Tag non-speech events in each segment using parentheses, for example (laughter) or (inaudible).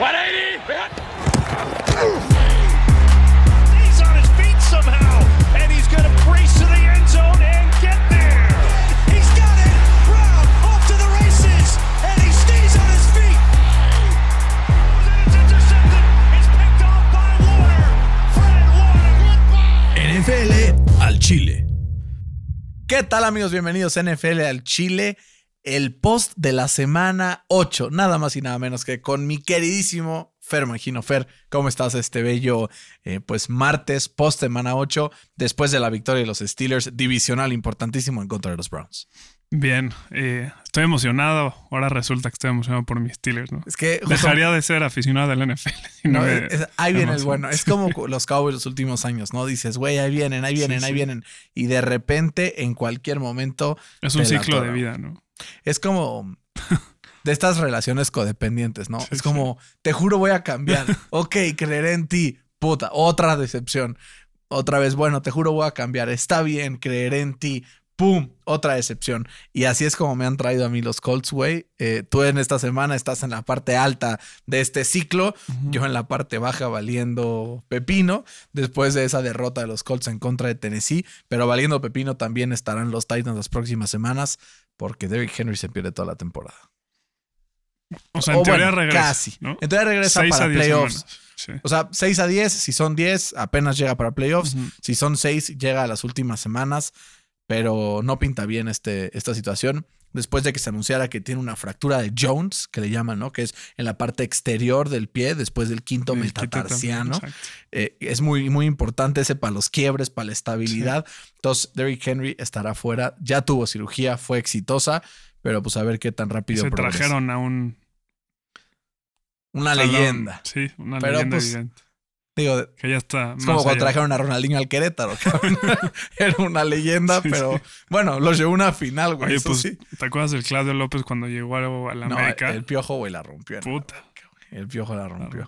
He's on his feet somehow, and he's going to brace to the end zone and get there. He's got it. Brown off to the races, and he stays on his feet. It's intercepted. It's picked off by Warner. Fred Warner. NFL al Chile. ¿Qué tal amigos? Bienvenidos a NFL al Chile, el post de la semana 8, nada más y nada menos que con mi queridísimo Fer Mangino. Fer, ¿cómo estás este bello eh, pues martes, post semana 8, después de la victoria de los Steelers, divisional importantísimo en contra de los Browns? Bien, eh, estoy emocionado. Ahora resulta que estoy emocionado por mis Steelers, ¿no? Es que justo- Dejaría de ser aficionado del NFL. (laughs) no me es- ahí viene el bueno. Es como los Cowboys los últimos años, ¿no? Dices, güey, ahí vienen, ahí vienen, Sí, ahí sí. vienen. Y de repente, en cualquier momento, Es un ciclo de vida, ¿no? es como de estas relaciones codependientes, ¿no? (laughs) Sí, es como, te juro voy a cambiar. (laughs) ok, creeré en ti. Puta, otra decepción. Otra vez, bueno, te juro voy a cambiar. Está bien, creeré en ti. ¡Pum! Otra decepción. Y así es como me han traído a mí los Colts, güey. Eh, tú en esta semana estás en la parte alta de este ciclo. Yo en la parte baja valiendo pepino. Después de esa derrota de los Colts en contra de Tennessee. Pero valiendo pepino también estarán los Titans las próximas semanas. Porque Derrick Henry se pierde toda la temporada. O sea, en O teoría bueno, regresa. Casi. ¿no? En teoría regresa para playoffs. Sí. O sea, 6 a 10, si son 10, apenas llega para playoffs. Si son 6, llega a las últimas semanas. Pero no pinta bien este, esta situación. Después de que se anunciara que tiene una fractura de Jones, que le llaman, ¿no? Que es en la parte exterior del pie, después del quinto El quito también, metatarsiano. Eh, es muy, muy importante ese para los quiebres, para la estabilidad. Entonces, Derrick Henry estará fuera. Ya tuvo cirugía, fue exitosa, pero pues a ver qué tan rápido Se progresa. trajeron a un. Una leyenda. Sí, una Pero, leyenda pues, evidente. Digo, Que ya está. Es como cuando allá. trajeron a Ronaldinho al Querétaro, cabrón. (laughs) Era una leyenda, Sí, pero sí. bueno, los llevó a una final, güey. Oye, eso pues, sí. ¿te acuerdas del Claudio López cuando llegó a la No, América? el piojo, güey, la rompió. la Puta. El piojo la La rompió.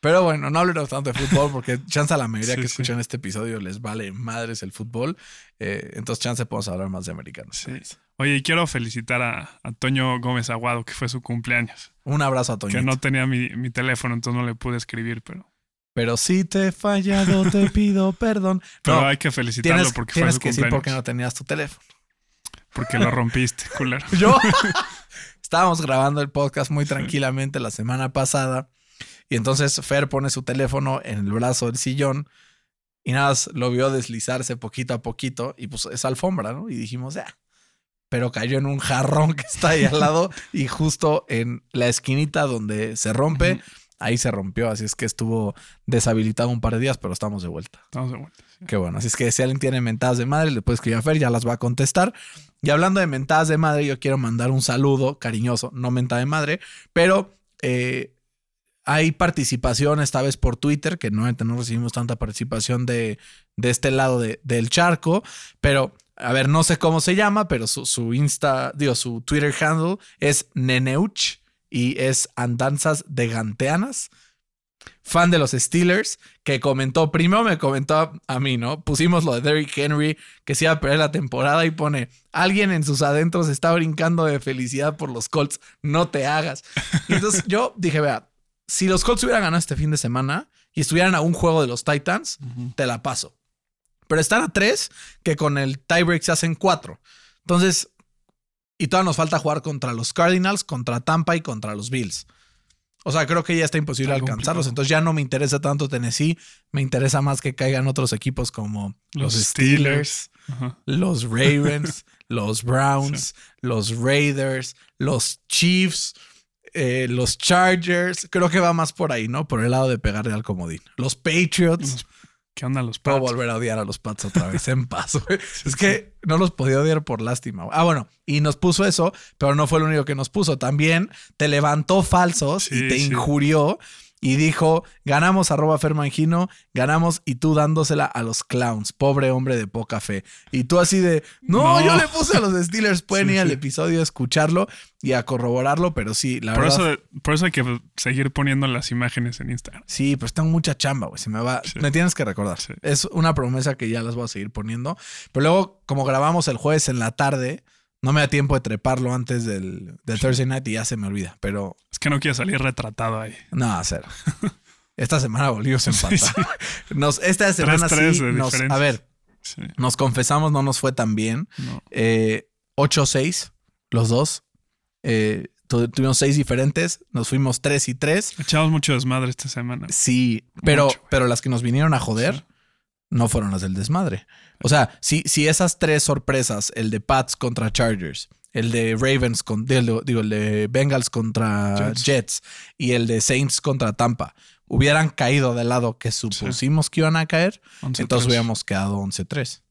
Pero bueno, no hablemos tanto de fútbol porque chance a la mayoría Sí, que sí. escuchan este episodio les vale madres el fútbol. Eh, entonces, chance podemos hablar más de americanos. Sí. Oye, y quiero felicitar a, a Toño Gómez Aguado, que fue su cumpleaños. Un abrazo a Toño. Que no tenía mi, mi teléfono, entonces no le pude escribir, pero, Pero si te he fallado, te pido (laughs) perdón. pero No, hay que felicitarlo tienes, porque fue tienes su que decir cumpleaños. por qué no tenías tu teléfono. Porque lo rompiste, (laughs) culero. Yo (laughs) estábamos grabando el podcast muy tranquilamente la semana pasada y entonces Fer pone su teléfono en el brazo del sillón y nada más lo vio deslizarse poquito a poquito y pues es alfombra, ¿no? Y dijimos, ya. Pero cayó en un jarrón que está ahí al lado y justo en la esquinita donde se rompe. Ahí se rompió. Así es que estuvo deshabilitado un par de días, pero estamos de vuelta. Estamos de vuelta. sí. Qué bueno. Así es que si alguien tiene mentadas de madre, le puede escribir a Fer, ya las va a contestar. Y hablando de mentadas de madre, yo quiero mandar un saludo cariñoso, no mentada de madre, pero eh, hay participación esta vez por Twitter, que no, no recibimos tanta participación de, de este lado de- del charco, pero a ver, no sé cómo se llama, pero su, su Insta, digo, su Twitter handle es Neneuch y es Andanzas de Ganteanas fan de los Steelers, que comentó, primero me comentó a, a mí, ¿no? Pusimos lo de Derrick Henry, que se iba a perder la temporada y pone, alguien en sus adentros está brincando de felicidad por los Colts, no te hagas. Y entonces yo dije, vea, si los Colts hubieran ganado este fin de semana y estuvieran a un juego de los Titans, te la paso. Pero están a tres, que con el tiebreak se hacen cuatro. Entonces, y todavía nos falta jugar contra los Cardinals, contra Tampa y contra los Bills. O sea, creo que ya está imposible Está alcanzarlos. complicado. Entonces ya no me interesa tanto Tennessee. Me interesa más que caigan otros equipos como los, Los Steelers, los Ravens, (laughs) los Browns, los Raiders, los Chiefs, eh, los Chargers. Creo que va más por ahí, ¿no? Por el lado de pegarle al comodín. Los Patriots. Los- ¿Qué onda los Puedo Pats? volver a odiar a los Pats otra vez en paso. güey. (laughs) es que no los podía odiar por lástima. Ah, bueno, y nos puso eso, pero no fue lo único que nos puso. También te levantó falsos y te sí. injurió y dijo: ganamos arroba Fermangino, ganamos y tú dándosela a los clowns. Pobre hombre de poca fe. Y tú así de: no, No. yo le puse a los Steelers. Pueden Sí, ir al sí. episodio a escucharlo y a corroborarlo, pero sí, la Por verdad. eso, por eso hay que seguir poniendo las imágenes en Instagram. Sí, pues tengo mucha chamba, güey. Se me va. Sí. Me tienes que recordar. Es una promesa que ya las voy a seguir poniendo. Pero luego, como grabamos el jueves en la tarde, No me da tiempo de treparlo antes del, del Thursday night y ya se me olvida. Pero Es que no quiero salir retratado ahí. no, cero. (laughs) Esta semana volvimos a empatar. Nos, esta semana 3-3 sí de nos, diferencia. a ver, Sí, nos confesamos, no nos fue tan bien. no. Eh, 8-6, los dos. Eh, tu- tuvimos seis diferentes, nos fuimos 3 y 3. Echamos mucho desmadre esta semana. Sí, pero, Mucho, pero las que nos vinieron a joder Sí. No fueron las del desmadre. O sea, si, si esas tres sorpresas, el de Pats contra Chargers, el de Ravens con, digo, el de Bengals contra Jets. Jets. y el de Saints contra Tampa, hubieran caído del lado que supusimos que iban a caer, 11-3. entonces hubiéramos quedado 11-3.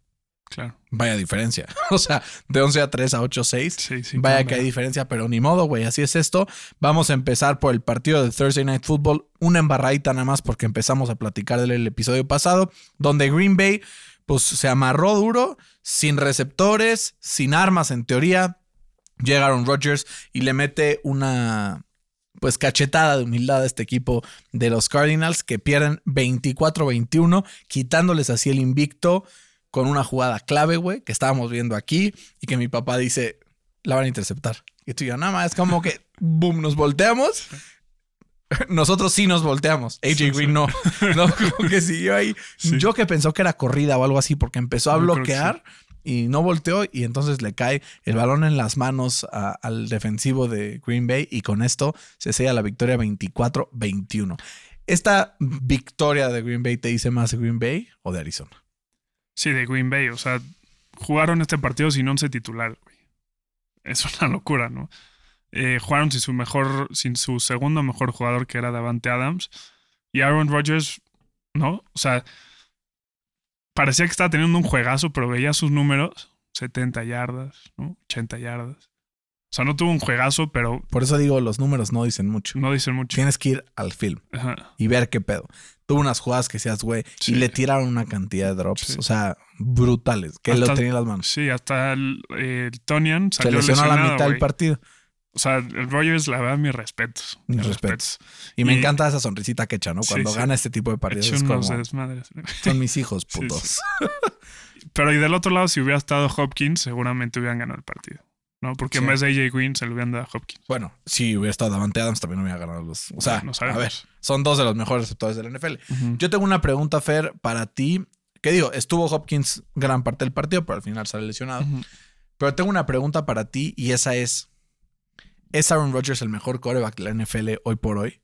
Claro. Vaya diferencia. (laughs) O sea, de 11 a 3 a 8 a 6. Sí, sí. Vaya que hay diferencia, pero ni modo, güey. Así es esto. Vamos a empezar por el partido de Thursday Night Football. Una embarradita nada más porque empezamos a platicar del episodio pasado, donde Green Bay pues se amarró duro, sin receptores, sin armas en teoría. Llegaron Rodgers y le mete una pues cachetada de humildad a este equipo de los Cardinals que pierden 24-21, quitándoles así el invicto con una jugada clave, güey, que estábamos viendo aquí y que mi papá dice, la van a interceptar. Y tú y yo, nada más, es como que, boom, nos volteamos. (laughs) Nosotros sí nos volteamos. AJ Sí, Green sí. no. No, (laughs) como que siguió ahí. Sí. Yo que pensó que era corrida o algo así porque empezó a Yo bloquear y no volteó y entonces le cae el balón en las manos a- al defensivo de Green Bay y con esto se sella la victoria 24-21. ¿Esta victoria de Green Bay te dice más de Green Bay o de Arizona? Sí, de Green Bay. O sea, jugaron este partido sin once titular, güey. Es una (laughs) locura, ¿no? Eh, jugaron sin su mejor, sin su segundo mejor jugador, que era Davante Adams. Y Aaron Rodgers, ¿no? O sea, parecía que estaba teniendo un juegazo, pero veía sus números: 70 yardas, ¿no? 80 yardas. O sea, no tuvo un juegazo, pero Por eso digo, los números no dicen mucho. no dicen mucho. Tienes que ir al film Ajá. y ver qué pedo. Tuvo unas jugadas que seas, güey, Sí. y le tiraron una cantidad de drops, Sí. o sea, brutales, que lo Hasta- tenía en las manos. Sí, hasta el, eh, el Tonian Se salió lesionó a la mitad del partido. O sea, el Rogers, la verdad, mis respetos. Mis respetos. Y me encanta esa sonrisita que echa, ¿no? Cuando sí. gana este tipo de partidos es como, son mis hijos (laughs) putos. Pero y del otro lado, si hubiera estado Hopkins, seguramente hubieran ganado el partido. ¿No? Porque Sí. en vez de AJ Green se lo hubieran dado a Hopkins. Bueno, si hubiera estado Davante Adams también hubiera ganado los... O sea, No a ver, son dos de los mejores receptores del NFL. Ujú. Yo tengo una pregunta, Fer, para ti. Que digo, estuvo Hopkins gran parte del partido, pero al final sale lesionado. Pero tengo una pregunta para ti y esa es: ¿es Aaron Rodgers el mejor coreback de la NFL hoy por hoy?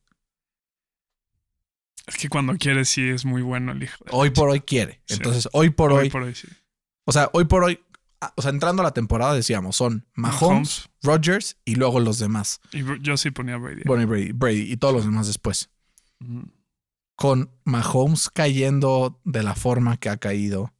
Es que cuando quiere sí es muy bueno el hijo. de la Hoy por hoy quiere. Sí. Entonces, hoy por hoy, Hoy por hoy sí. o sea, hoy por hoy, o sea, entrando a la temporada decíamos, son Mahomes, Mahomes. Rodgers y luego los demás. Y yo sí ponía a Brady. Bueno, y Brady, Brady y todos los demás después. Con Mahomes cayendo de la forma que ha caído.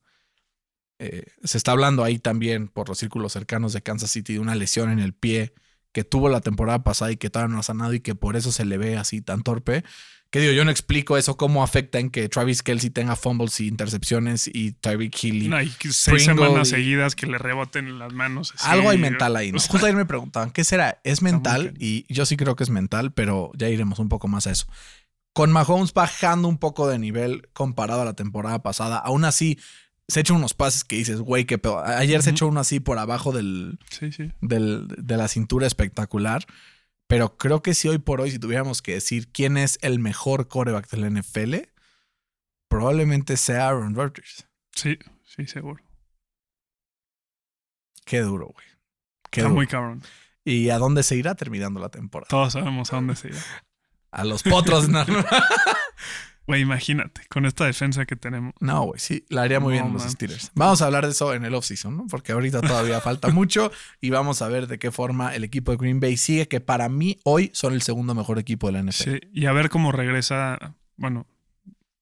eh, se está hablando ahí también por los círculos cercanos de Kansas City de una lesión en el pie que tuvo la temporada pasada y que todavía no ha sanado y que por eso se le ve así tan torpe. Que digo, yo no explico eso, cómo afecta en que Travis Kelsey tenga fumbles y intercepciones y Tyreek Hill. y- No, y seis semanas y- seguidas que le reboten en las manos. así. Algo hay mental ahí, ¿no? O sea, Justo ayer me preguntaban, ¿qué será? ¿Es mental? Y yo sí creo que es mental, pero ya iremos un poco más a eso. Con Mahomes bajando un poco de nivel comparado a la temporada pasada, aún así se echa unos pases que dices, güey, qué pedo. Ayer se echó uno así por abajo del, Sí, sí. del- de la cintura espectacular. Pero creo que si hoy por hoy, si tuviéramos que decir quién es el mejor coreback de la NFL, probablemente sea Aaron Rodgers. Sí, sí, seguro. Qué duro, güey. Qué Está duro. muy cabrón. ¿Y a dónde se irá terminando la temporada? Todos sabemos a dónde se irá. A los potros. no, no. (laughs) Güey, imagínate, con esta defensa que tenemos. No, güey, sí, la haría muy bien en los man. Steelers. Vamos a hablar de eso en el offseason, ¿no? Porque ahorita todavía (laughs) falta mucho y vamos a ver de qué forma el equipo de Green Bay sigue, que para mí hoy son el segundo mejor equipo de la NFL. Sí, y a ver cómo regresa. Bueno,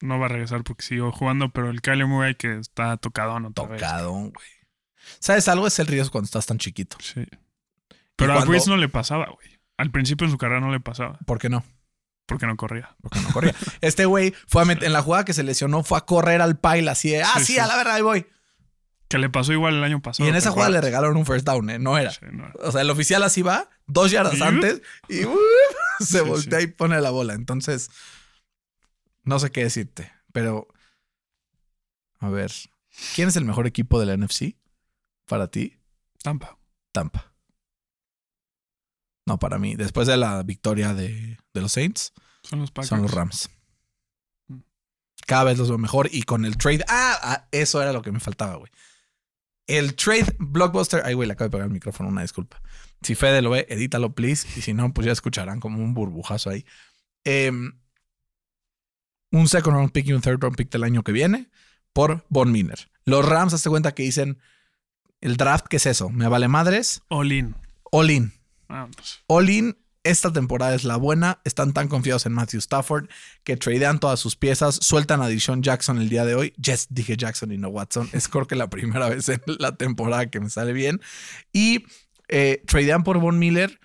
no va a regresar porque siguió jugando, pero el Kyler Murray que está tocado otra. Tocado, güey. ¿Sabes algo? Es el riesgo cuando estás tan chiquito. Sí. Pero a Breeze no le pasaba, güey. Al principio en su carrera no le pasaba, ¿Por qué no? Porque no corría. Porque no corría. (laughs) este güey fue a meter, en la jugada que se lesionó, fue a correr al pile así de, ah, Sí, sí, sí. a la verdad, ahí voy. Que le pasó igual el año pasado. y en ¿te esa jugada le regalaron un first down, ¿eh? No era. Sí, no era. O sea, el oficial así va, dos yardas Y- antes, y (laughs) uh, (laughs) se voltea y pone la bola. Entonces, no sé qué decirte, pero a ver, ¿quién es el mejor equipo de la NFC para ti? Tampa. Tampa. No, para mí, después de la victoria de, de los Saints, Son los Packers. son los Rams. Mm. Cada vez los veo mejor y con el trade. Ah, ah, eso era lo que me faltaba, güey. El trade blockbuster. Ay, güey, le acabo de pegar el micrófono, una disculpa. Si Fede lo ve, edítalo, please. Y si no, pues ya escucharán como un burbujazo ahí. Em, un second round pick y un third round pick del año que viene por Von Miller. Los Rams, hazte cuenta que dicen el draft, ¿qué es eso? Me vale madres. All in. All in. Vámonos. All in, esta temporada es la buena. Están tan confiados en Matthew Stafford que tradean todas sus piezas, sueltan a Deshaun Jackson el día de hoy. Yes, dije Jackson y no Watson. Es creo que la primera (laughs) vez en la temporada que me sale bien. Y eh, tradean por Von Miller.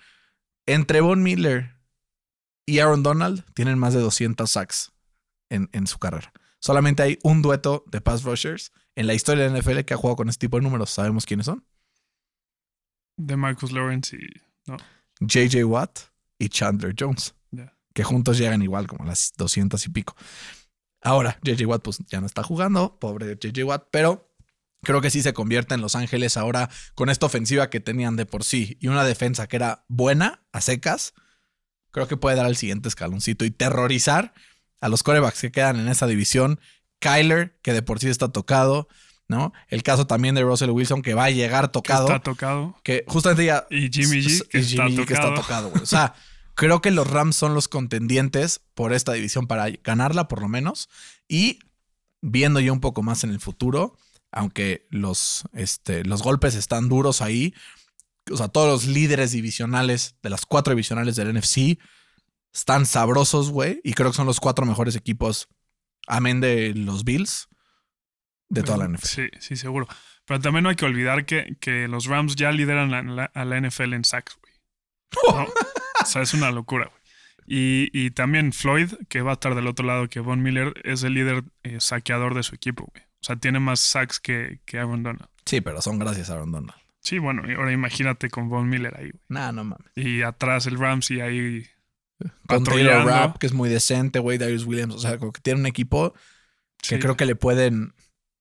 Entre Von Miller y Aaron Donald tienen más de 200 sacks en, en su carrera. Solamente hay un dueto de pass rushers en la historia de la NFL que ha jugado con este tipo de números. ¿Sabemos quiénes son? De Marcus Lawrence y. No. JJ Watt y Chandler Jones, que juntos llegan igual como a las 200 y pico. Ahora, JJ Watt pues ya no está jugando, pobre JJ Watt, pero creo que sí se convierte en Los Ángeles ahora con esta ofensiva que tenían de por sí y una defensa que era buena, a secas. Creo que puede dar el siguiente escaloncito y terrorizar a los corebacks que quedan en esa división. Kyler, que de por sí está tocado, ¿no? El caso también de Russell Wilson, que va a llegar Que tocado. está tocado. Que justamente ya. Y Jimmy G, y que Jimmy está G, que está tocado. O sea, (laughs) creo que los Rams son los contendientes por esta división para ganarla, por lo menos. Y viendo ya un poco más en el futuro, aunque los, este, los golpes están duros ahí. O sea, todos los líderes divisionales de las cuatro divisionales del NFC están sabrosos, güey. Y creo que son los cuatro mejores equipos, amén de los Bills, de toda la NFL. Sí, sí, seguro. Pero también no hay que olvidar que, que los Rams ya lideran la- la- a la NFL en sacks, güey. ¿No? o sea, es una locura, güey. Y, y también Floyd, que va a estar del otro lado que Von Miller, es el líder eh, saqueador de su equipo, güey. O sea, tiene más sacks que, que Aaron Donald. Sí, pero son gracias a Aaron Donald. Sí, bueno, y ahora imagínate con Von Miller ahí, güey. Nah, no mames. Y atrás el Rams y ahí Con Taylor. Rapp, que es muy decente, güey, Darius Williams. O sea, como que tiene un equipo que Sí. creo que le pueden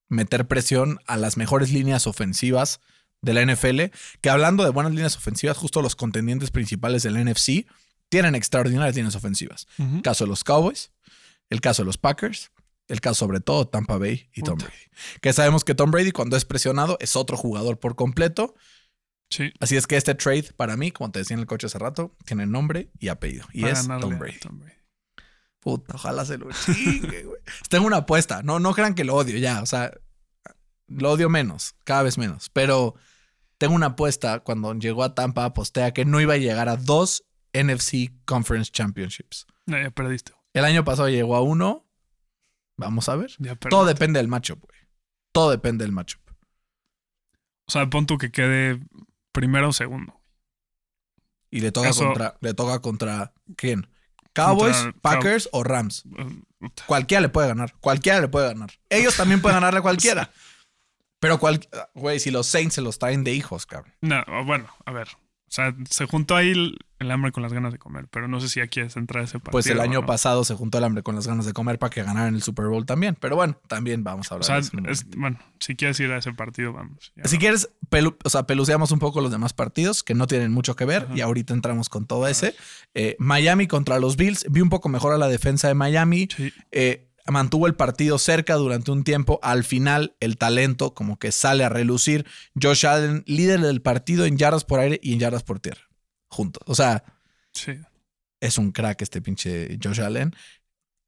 meter presión a las mejores líneas ofensivas de la NFL. Que hablando de buenas líneas ofensivas, justo los contendientes principales del NFC tienen extraordinarias líneas ofensivas. El caso de los Cowboys, el caso de los Packers, el caso sobre todo Tampa Bay y Tom. Brady. Que sabemos que Tom Brady cuando es presionado es otro jugador por completo. Sí. Así es que este trade para mí, como te decía en el coche hace rato, tiene nombre y apellido. Y para es Brady. Tom Brady. Puta, ojalá se lo chingue, güey. (laughs) Tengo una apuesta. No, no crean que lo odio ya. O sea, lo odio menos, cada vez menos. Pero tengo una apuesta cuando llegó a Tampa, aposté a que no iba a llegar a dos NFC Conference Championships. No, ya perdiste. El año pasado llegó a uno. Vamos a ver. Ya. Todo depende del matchup, güey. Todo depende del matchup. O sea, pon tú que quede primero o segundo. Y le toca Eso- contra. Le toca contra quién? Cowboys, Contra- Packers o Rams. Eh. Cualquiera le puede ganar. Cualquiera le puede ganar. Ellos también pueden ganarle a cualquiera. (laughs) Pero, cual, güey, si los Saints se los traen de hijos, cabrón. No, bueno, a ver. O sea, se juntó ahí el, el hambre con las ganas de comer, pero no sé si ya quieres entrar a ese partido. Pues el año no. pasado se juntó el hambre con las ganas de comer para que ganaran el Super Bowl también. Pero bueno, también vamos a O hablar sea, de eso es- bueno, si quieres ir a ese partido, vamos. Si no. quieres, pelu- o sea, peluceamos un poco los demás partidos que no tienen mucho que ver Ajá. y ahorita entramos con todo ese. Eh, Miami contra los Bills. Vi un poco mejor a la defensa de Miami. Sí, eh, mantuvo el partido cerca durante un tiempo. Al final, el talento como que sale a relucir. Josh Allen, líder del partido en yardas por aire y en yardas por tierra. Juntos. O sea, sí. es un crack este pinche Josh Allen.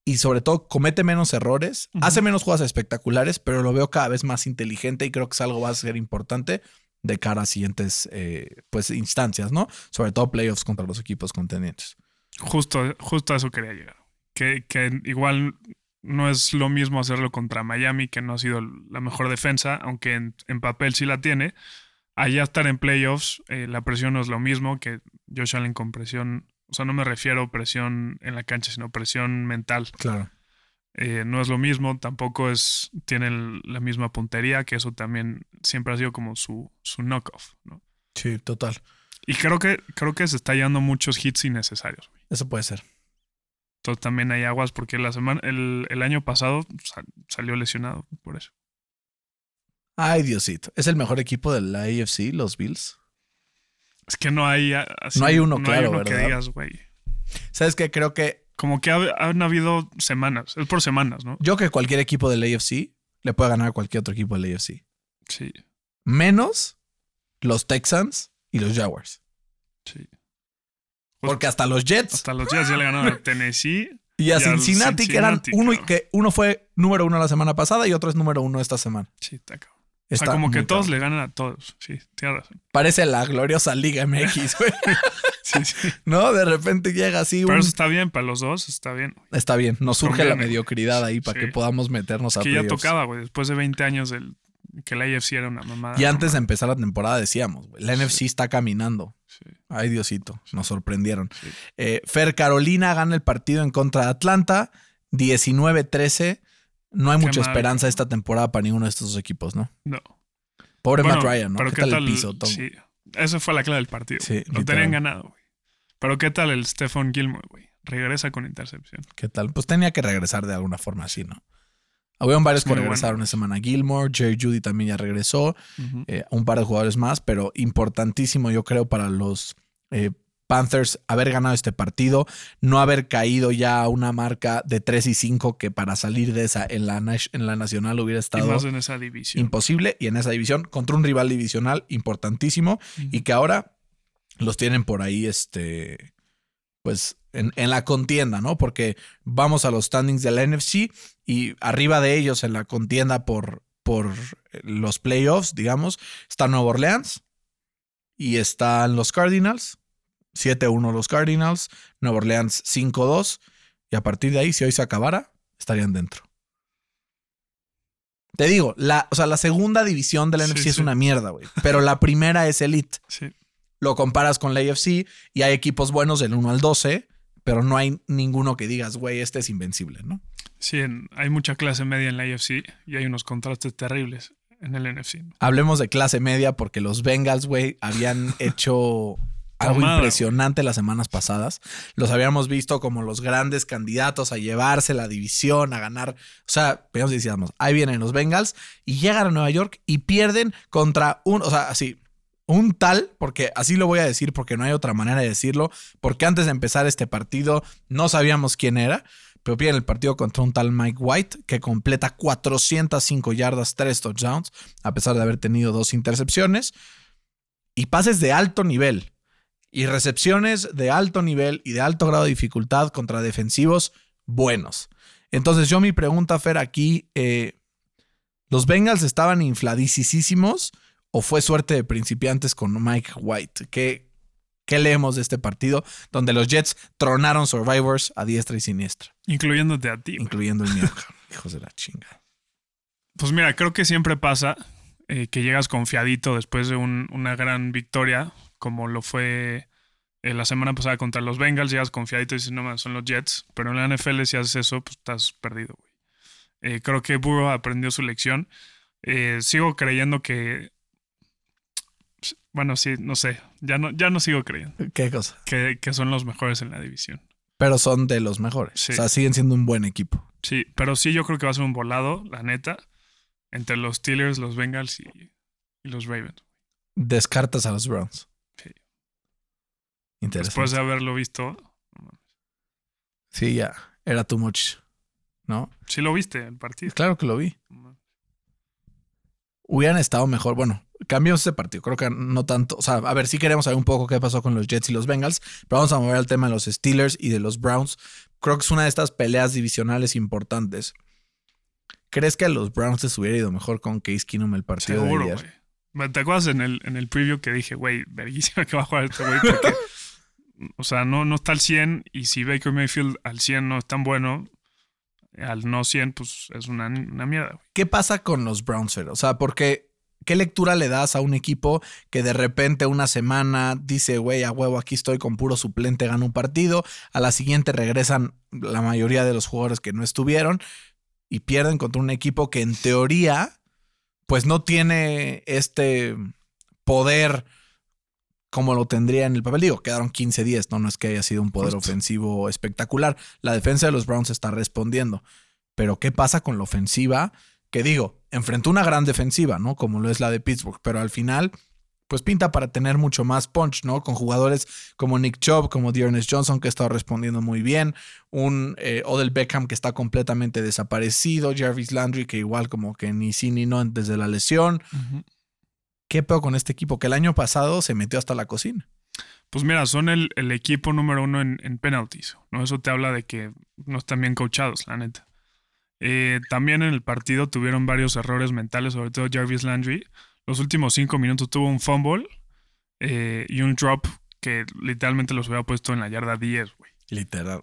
Y sobre todo, comete menos errores, hace menos jugadas espectaculares, pero lo veo cada vez más inteligente y creo que es algo va a ser importante de cara a siguientes eh, pues, instancias, ¿no? Sobre todo playoffs contra los equipos contendientes. Justo, justo a eso quería llegar. Que, que igual no es lo mismo hacerlo contra Miami, que no ha sido la mejor defensa, aunque en, en papel sí la tiene. Allá estar en playoffs, eh, la presión no es lo mismo que Josh Allen con presión. O sea, no me refiero a presión en la cancha, sino presión mental. Claro. Eh, no es lo mismo, tampoco es tiene el- la misma puntería, que eso también siempre ha sido como su, su knockoff, ¿no? Sí, total. Y creo que, creo que se está llevando muchos hits innecesarios. Eso puede ser. Entonces también hay aguas porque la semana, el, el año pasado sa- salió lesionado por eso. Ay, Diosito. ¿Es el mejor equipo de la AFC, los Bills? Es que no hay ah, así- No hay uno no claro, hay uno que ¿verdad? digas, güey. ¿Sabes qué? Creo que Como que ha- han habido semanas. Es por semanas, ¿no? yo que cualquier equipo del AFC le puede ganar a cualquier otro equipo del AFC. Sí, Menos los Texans y los Jaguars. sí. Porque hasta los Jets Hasta los Jets ya le ganaron a (laughs) Tennessee. y a y Cincinnati, que eran uno y que uno fue número uno la semana pasada y otro es número uno esta semana. Sí, está cabrón. O sea, como que todos cabrón. le ganan a todos. Sí, tienes razón. Parece la gloriosa Liga (laughs) MX, güey. Sí, sí. ¿No? De repente llega así Pero un... eso está bien para los dos, está bien. Está bien, nos surge la conviene. mediocridad ahí para Sí. que podamos meternos a que ya playoffs. tocaba, güey. Después de 20 años del que la AFC era una mamada. Y antes de empezar la temporada decíamos, güey, la Sí. NFC está caminando. Sí, Ay, Diosito, nos sorprendieron. sí. Eh, Fer Carolina gana el partido en contra de Atlanta, 19-13. No hay Qué mucha mal. esperanza esta temporada para ninguno de estos dos equipos, ¿no? No. Pobre Bueno, Matt Ryan, ¿no? Pero ¿Qué, qué tal, tal el piso, Tom? Sí. Eso fue la clave del partido. Sí, Lo literal. tenían ganado, güey. Pero qué tal el Stephon Gilmore, güey. Regresa con intercepción. ¿Qué tal? Pues tenía que regresar de alguna forma así, ¿no? Habían varios que muy regresaron bueno. esa semana. Gilmore, Jerry Judy también ya regresó. Eh, un par de jugadores más, pero importantísimo yo creo para los eh, Panthers haber ganado este partido, no haber caído ya a una marca de 3 y 5 que para salir de esa en la, en la nacional hubiera Y estado más en esa división. imposible y en esa división contra un rival divisional importantísimo y que ahora los tienen por ahí este pues en, en la contienda, ¿no? Porque vamos a los standings de la NFC y arriba de ellos en la contienda por, por los playoffs, digamos, está Nueva Orleans y están los Cardinals, 7-1 los Cardinals, Nueva Orleans 5-2 y a partir de ahí, si hoy se acabara, estarían dentro. Te digo, la, o sea, la segunda división de la Sí, NFC es una mierda, güey. Pero la primera es elite (laughs) Sí. lo comparas con la AFC y hay equipos buenos del 1 al 12, pero no hay ninguno que digas, güey, este es invencible, ¿no? Sí, en- hay mucha clase media en la AFC y hay unos contrastes terribles en el NFC. ¿no? Hablemos de clase media porque los Bengals, güey, habían (laughs) hecho algo Tomada, impresionante las semanas pasadas. Los habíamos visto como los grandes candidatos a llevarse la división, a ganar. O sea, decíamos, ahí vienen los Bengals y llegan a Nueva York y pierden contra un, o sea, así, un tal, porque así lo voy a decir porque no hay otra manera de decirlo, porque antes de empezar este partido no sabíamos quién era, pero pierden el partido contra un tal Mike White que completa 405 yardas, 3 touchdowns, a pesar de haber tenido dos intercepciones, y pases de alto nivel, y recepciones de alto nivel y de alto grado de dificultad contra defensivos buenos. Entonces yo mi pregunta, Fer, aquí, eh, ¿los Bengals estaban infladísimos o fue suerte de principiantes con Mike White? ¿Qué, ¿Qué leemos de este partido donde los Jets tronaron Survivors a diestra y siniestra? Incluyéndote a ti. güey. Incluyendo el mío. (laughs) Hijos de la chinga. Pues mira, creo que siempre pasa eh, que llegas confiadito después de un- una gran victoria, como lo fue eh, la semana pasada contra los Bengals. Llegas confiadito y dices, no, man, son los Jets. Pero en la NFL, si haces eso, pues estás perdido, güey. Eh, creo que Burrow aprendió su lección. Sigo creyendo que. Bueno, sí, no sé. Ya no, ya no sigo creyendo ¿Qué cosa? que, que son los mejores en la división. Pero son de los mejores. Sí. O sea, siguen siendo un buen equipo. Sí, pero sí yo creo que va a ser un volado, la neta, entre los Steelers, los Bengals y, y los Ravens. Descartas a los Browns. Sí. Interesante. Después de haberlo visto, Sí, ya. Era too much. ¿No? sí lo viste el partido. Claro que lo vi. Hubieran estado mejor. Bueno, cambiamos ese partido. Creo que no tanto. O sea, a ver, sí queremos saber un poco qué pasó con los Jets y los Bengals, pero vamos a mover al tema de los Steelers y de los Browns. Creo que es una de estas peleas divisionales importantes. ¿Crees que a los Browns les hubiera ido mejor con Case Keenum el partido Seguro, de güey. ayer? ¿Te acuerdas en el, en el preview que dije, güey, verguísima que va a jugar este güey? Porque, (laughs) o sea, no, no está al 100 y si Baker Mayfield al 100 no es tan bueno, al no 100, pues es una, una mierda. ¿Qué pasa con los Browns, Fer? O sea, porque ¿qué lectura le das a un equipo que de repente una semana dice, güey, a huevo, aquí estoy con puro suplente, gano un partido, a la siguiente regresan la mayoría de los jugadores que no estuvieron y pierden contra un equipo que en teoría, pues no tiene este poder como lo tendría en el papel. Digo, quedaron 15-10, ¿no? No es que haya sido un poder Justo. ofensivo espectacular. La defensa de los Browns está respondiendo. Pero ¿qué pasa con la ofensiva? Que digo, enfrentó una gran defensiva, ¿no? Como lo es la de Pittsburgh, pero al final, pues pinta para tener mucho más punch, ¿no? Con jugadores como Nick Chubb, como Dearness Johnson, que ha estado respondiendo muy bien, un eh, Odell Beckham que está completamente desaparecido, Jarvis Landry que igual como que ni sí ni no desde la lesión. ¿Qué peor con este equipo? Que el año pasado se metió hasta la cocina. Pues mira, son el, equipo número uno en, penalties, ¿no? Eso te habla de que no están bien coachados, la neta. Eh, también en el partido tuvieron varios errores mentales, sobre todo Jarvis Landry los últimos cinco minutos tuvo un fumble eh, y un drop que literalmente los había puesto en la yarda 10, güey. Literal.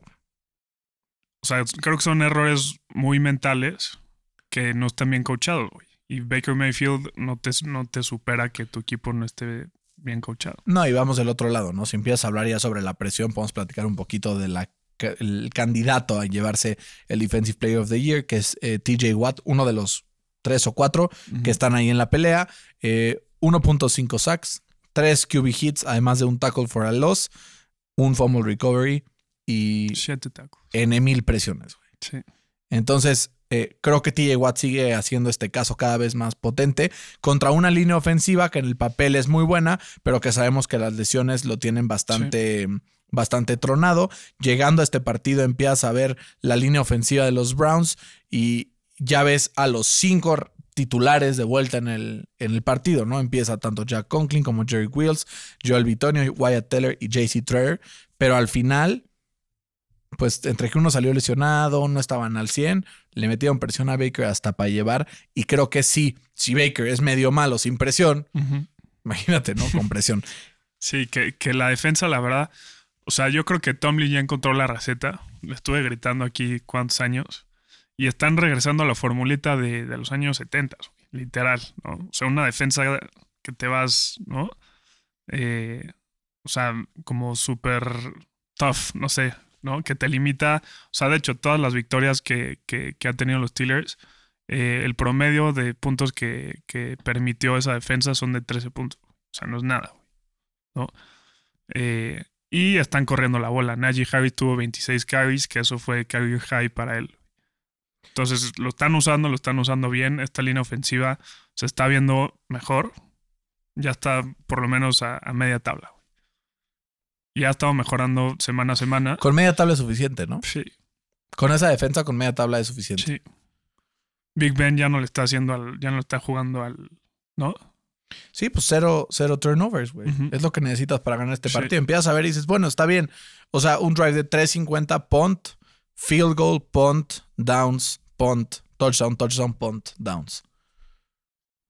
O sea, creo que son errores muy mentales que no están bien coachados, güey. Y Baker Mayfield no te, no te supera que tu equipo no esté bien coachado. No, y vamos del otro lado, ¿no? Si empiezas a hablar ya sobre la presión, podemos platicar un poquito de la el candidato a llevarse el Defensive Player of the Year, que es eh, TJ Watt, uno de los tres o cuatro que están ahí en la pelea. 1.5 eh, sacks, 3 QB hits, además de un tackle for a loss, un fumble recovery y N mil presiones. Entonces, eh, creo que TJ Watt sigue haciendo este caso cada vez más potente contra una línea ofensiva que en el papel es muy buena, pero que sabemos que las lesiones lo tienen bastante, bastante tronado. Llegando a este partido empiezas a ver la línea ofensiva de los Browns y ya ves a los cinco titulares de vuelta en el, en el partido, ¿no? Empieza tanto Jack Conklin como Jerry Wills, Joel Bitonio, Wyatt Teller y JC Treyer, pero al final, pues entre que uno salió lesionado, no estaban al 100, le metieron presión a Baker hasta para llevar, y creo que sí, si Baker es medio malo sin presión, imagínate, ¿no? Con presión. (laughs) sí, que, que la defensa, la verdad, o sea, yo creo que Tomlin ya encontró la receta, le estuve gritando aquí cuántos años y están regresando a la formulita de, los años 70, literal, ¿no? O sea, una defensa que te vas, ¿no? Eh, o sea, como súper tough, no sé, ¿no? Que te limita, o sea, de hecho, todas las victorias que, que, han tenido los Steelers, eh, el promedio de puntos que, que, permitió esa defensa son de 13 puntos. O sea, no es nada, ¿no? Eh, y están corriendo la bola. Najee Harris tuvo 26 carries, que eso fue carry high para él. Entonces lo están usando, lo están usando bien. Esta línea ofensiva se está viendo mejor. Ya está por lo menos a, media tabla. Y ha estado mejorando semana a semana. Con media tabla es suficiente, ¿no? Sí. Con esa defensa, con media tabla es suficiente. Sí. Big Ben ya no le está haciendo al, ya no le está jugando al, ¿no? Sí, pues cero, cero turnovers, güey. Es lo que necesitas para ganar este partido. Empiezas a ver y dices, bueno, está bien. O sea, un drive de 350, punt, field goal, punt, downs, punt, touchdown, touchdown, punt, downs.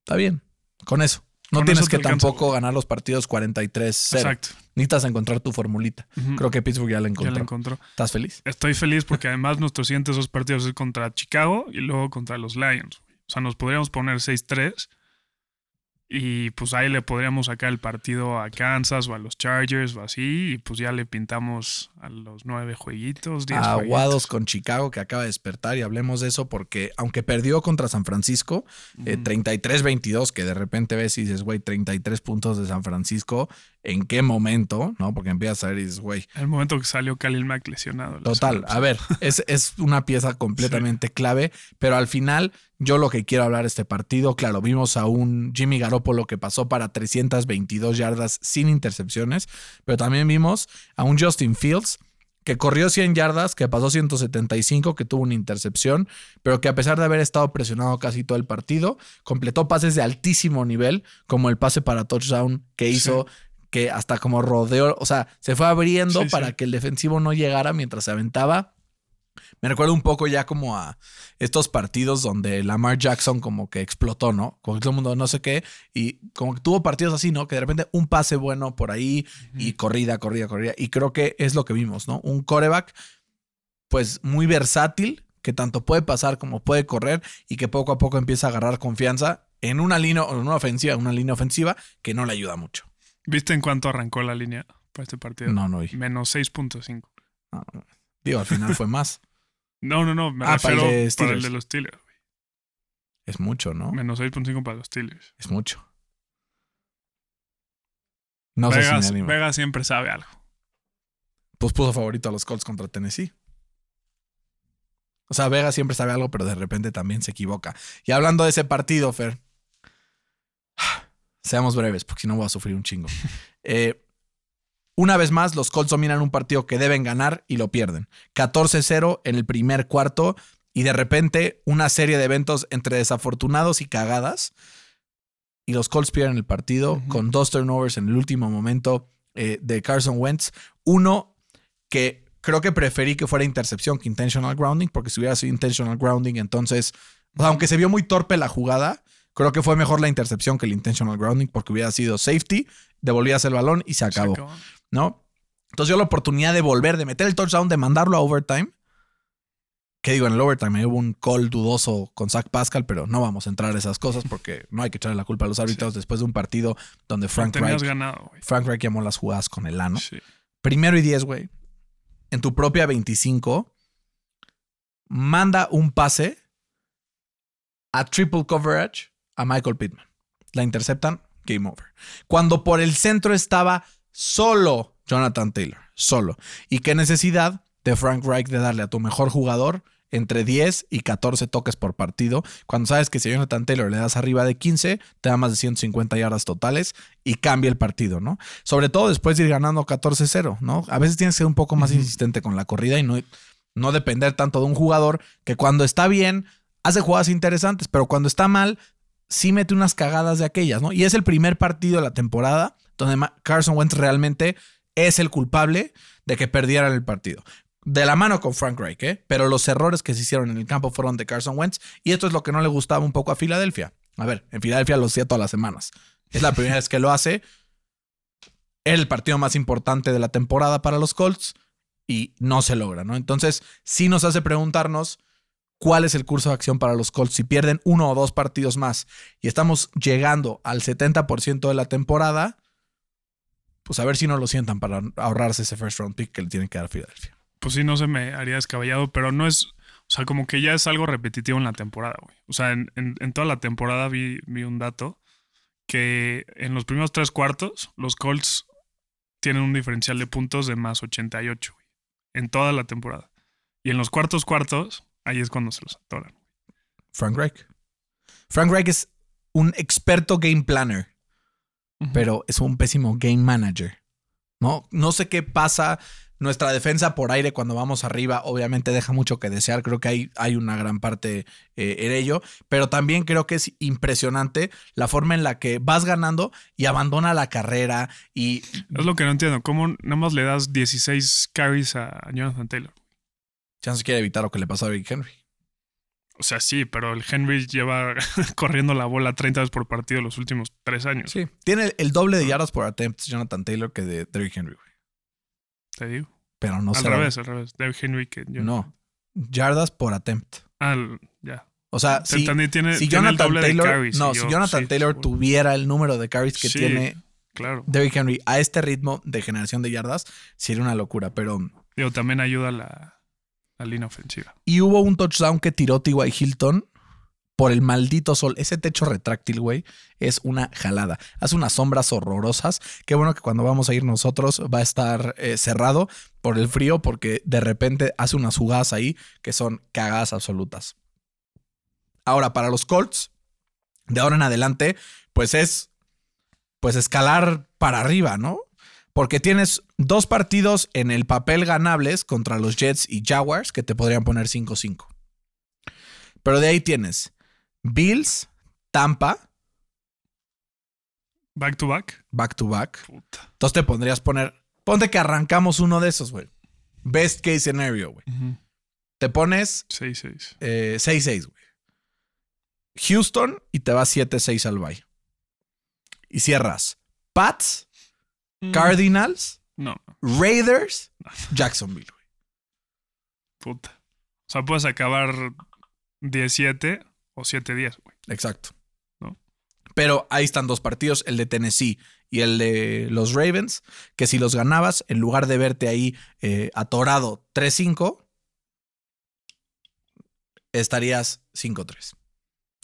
Está bien, con eso. No tienes que tampoco ganar los partidos 43-0. Exacto. Necesitas encontrar tu formulita. Creo que Pittsburgh ya la encontró. Ya la encontró. ¿Estás feliz? Estoy feliz porque además nuestros siguientes dos partidos es contra Chicago y luego contra los Lions. O sea, nos podríamos poner 6-3 y pues ahí le podríamos sacar el partido a Kansas o a los Chargers o así. Y pues ya le pintamos a los nueve jueguitos. Aguados con Chicago que acaba de despertar. Y hablemos de eso porque aunque perdió contra San Francisco, 33-22, eh, que de repente ves y dices, güey, 33 puntos de San Francisco. ¿En qué momento? ¿No? Porque empiezas a ver y dices, güey. El momento que salió Khalil Mack lesionado. Total. A ver, es, es una pieza completamente clave. Pero al final yo lo que quiero hablar de este partido, claro, vimos a un Jimmy Garoppolo que pasó para 322 yardas sin intercepciones, pero también vimos a un Justin Fields que corrió 100 yardas, que pasó 175, que tuvo una intercepción, pero que a pesar de haber estado presionado casi todo el partido, completó pases de altísimo nivel, como el pase para touchdown que hizo, que hasta como rodeó, o sea, se fue abriendo para que el defensivo no llegara mientras se aventaba me recuerda un poco ya como a estos partidos donde Lamar Jackson como que explotó, ¿no? Como que todo el mundo no sé qué. Y como que tuvo partidos así, ¿no? Que de repente un pase bueno por ahí y corrida, corrida, corrida. Y creo que es lo que vimos, ¿no? Un coreback, pues muy versátil, que tanto puede pasar como puede correr y que poco a poco empieza a agarrar confianza en una línea, en una ofensiva, una línea ofensiva que no le ayuda mucho. ¿Viste en cuánto arrancó la línea para este partido? No, no vi. Menos 6.5. digo, al final fue más. (laughs) No, no, no. Me ah, refiero para el, de para el de los Steelers. Es mucho, ¿no? Menos 6.5 para los Steelers. Es mucho. No Vegas, sé si Vegas siempre sabe algo. Pues puso favorito a los Colts contra Tennessee. O sea, Vegas siempre sabe algo, pero de repente también se equivoca. Y hablando de ese partido, Fer. Seamos breves, porque si no voy a sufrir un chingo. Eh, una vez más, los Colts dominan un partido que deben ganar y lo pierden. 14-0 en el primer cuarto y de repente una serie de eventos entre desafortunados y cagadas. Y los Colts pierden el partido con dos turnovers en el último momento eh, de Carson Wentz. Uno que creo que preferí que fuera intercepción que intentional grounding, porque si hubiera sido intentional grounding, entonces, o sea, aunque se vio muy torpe la jugada, creo que fue mejor la intercepción que el intentional grounding, porque hubiera sido safety, devolvías el balón y se Se acabó. ¿no? Entonces yo la oportunidad de volver, de meter el touchdown, de mandarlo a overtime. Que digo, en el overtime ahí hubo un call dudoso con Zach Pascal, pero no vamos a entrar a esas cosas (laughs) porque no hay que echarle la culpa a los árbitros después de un partido donde Frank Reich, ganado. Frank Reich llamó las jugadas con el ano. Sí. Primero y 10, güey. En tu propia 25, manda un pase a triple coverage a Michael Pittman. La interceptan, game over. Cuando por el centro estaba solo Jonathan Taylor, solo. Y qué necesidad de Frank Reich de darle a tu mejor jugador entre 10 y 14 toques por partido, cuando sabes que si a Jonathan Taylor le das arriba de 15, te da más de 150 yardas totales y cambia el partido, ¿no? Sobre todo después de ir ganando 14-0, ¿no? A veces tienes que ser un poco más insistente con la corrida y no, no depender tanto de un jugador que cuando está bien hace jugadas interesantes, pero cuando está mal sí mete unas cagadas de aquellas, ¿no? Y es el primer partido de la temporada donde Carson Wentz realmente es el culpable de que perdieran el partido. De la mano con Frank Reich, ¿eh? Pero los errores que se hicieron en el campo fueron de Carson Wentz y esto es lo que no le gustaba un poco a Filadelfia. A ver, en Filadelfia lo hacía todas las semanas. Es la primera vez que lo hace. El partido más importante de la temporada para los Colts y no se logra, ¿no? Entonces, sí nos hace preguntarnos cuál es el curso de acción para los Colts. Si pierden uno o dos partidos más y estamos llegando al 70% de la temporada, pues a ver si no lo sientan para ahorrarse ese first round pick que le tienen que dar a Filadelfia. Pues sí, no se me haría descabellado, pero no es. O sea, como que ya es algo repetitivo en la temporada, güey. O sea, en, toda la temporada vi, vi un dato que en los primeros tres cuartos, los Colts tienen un diferencial de puntos de más 88, güey. En toda la temporada. Y en los cuartos cuartos, ahí es cuando se los atoran. Frank Reich. Frank Reich es un experto game planner, pero es un pésimo game manager. No, no sé qué pasa. Nuestra defensa por aire cuando vamos arriba obviamente deja mucho que desear. Creo que hay, hay una gran parte eh, en ello. Pero también creo que es impresionante la forma en la que vas ganando y abandona la carrera. Y Es lo que no entiendo. ¿Cómo nada más le das 16 carries a Jonathan Taylor? Chance quiere evitar lo que le pasó a Rick Henry. O sea, sí, pero el Henry lleva (laughs) corriendo la bola 30 veces por partido los últimos tres años. Sí. Tiene el, el doble de yardas por attempt Jonathan Taylor que de Derrick Henry. güey. Te digo. Pero no al sé. revés, al revés. Derrick Henry que yo. No. Yardas por attempt. Al, ya. O sea, si, tiene, si tiene Jonathan Taylor, carries. no, si Jonathan sí, Taylor tuviera el número de carries que Sí. tiene Claro. Derrick Henry a este ritmo de generación de yardas, sería una locura. Pero. Digo, también ayuda la, la línea ofensiva. Y hubo un touchdown que tiró T.Y. Hilton por el maldito sol. Ese techo retráctil, güey, es una jalada. Hace unas sombras horrorosas. Qué bueno que cuando vamos a ir nosotros va a estar eh, cerrado por el frío, porque de repente hace unas jugadas ahí que son cagadas absolutas. Ahora, para los Colts, de ahora en adelante, pues es pues escalar para arriba, ¿no? Porque tienes dos partidos en el papel ganables contra los Jets y Jaguars que te podrían poner 5-5. Pero de ahí tienes Bills, Tampa, Back to back. back to back. Puta. Entonces te pondrías poner. Ponte que arrancamos uno de esos, güey. Best case scenario, güey. Te pones 6-6. eh, 6-6, güey. Houston y te vas 7-6 al bye. Y cierras Pats. Cardinals, No, Raiders, (laughs) Jacksonville, güey. puta. O sea, puedes acabar 17 o 7-10, güey. Exacto. ¿No? Pero ahí están dos partidos, el de Tennessee y el de los Ravens, que si los ganabas, en lugar de verte ahí eh, atorado 3-5, estarías 5-3.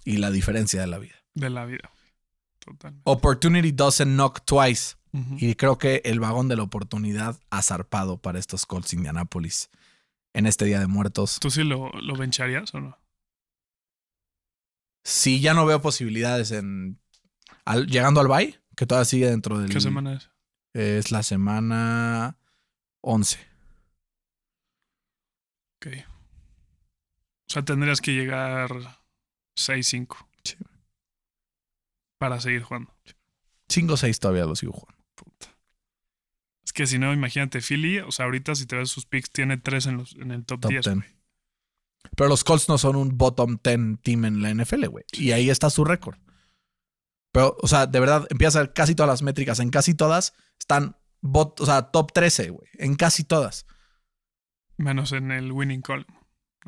Y la diferencia de la vida. De la vida. Total. Opportunity doesn't knock twice. Y creo que el vagón de la oportunidad ha zarpado para estos Colts Indianapolis en este Día de Muertos. ¿Tú sí lo, lo bencharías o no? Si ya no veo posibilidades en... al- llegando al bye, que todavía sigue dentro del. ¿Qué semana es? Es la semana 11. Ok. O sea, tendrías que llegar 6-5. Sí. Para seguir jugando. 5 o 6 todavía lo sigo jugando. Puta. Es que si no, imagínate, Philly, o sea, ahorita si te ves sus picks, tiene 3 en, los, en el top, Top 10. 10. güey. Pero los Colts no son un bottom 10 team en la NFL, güey. Y ahí está su récord. Pero, o sea, de verdad, empieza a ver casi todas las métricas. En casi todas están, bot, o sea, top 13, güey. En casi todas. Menos en el winning column,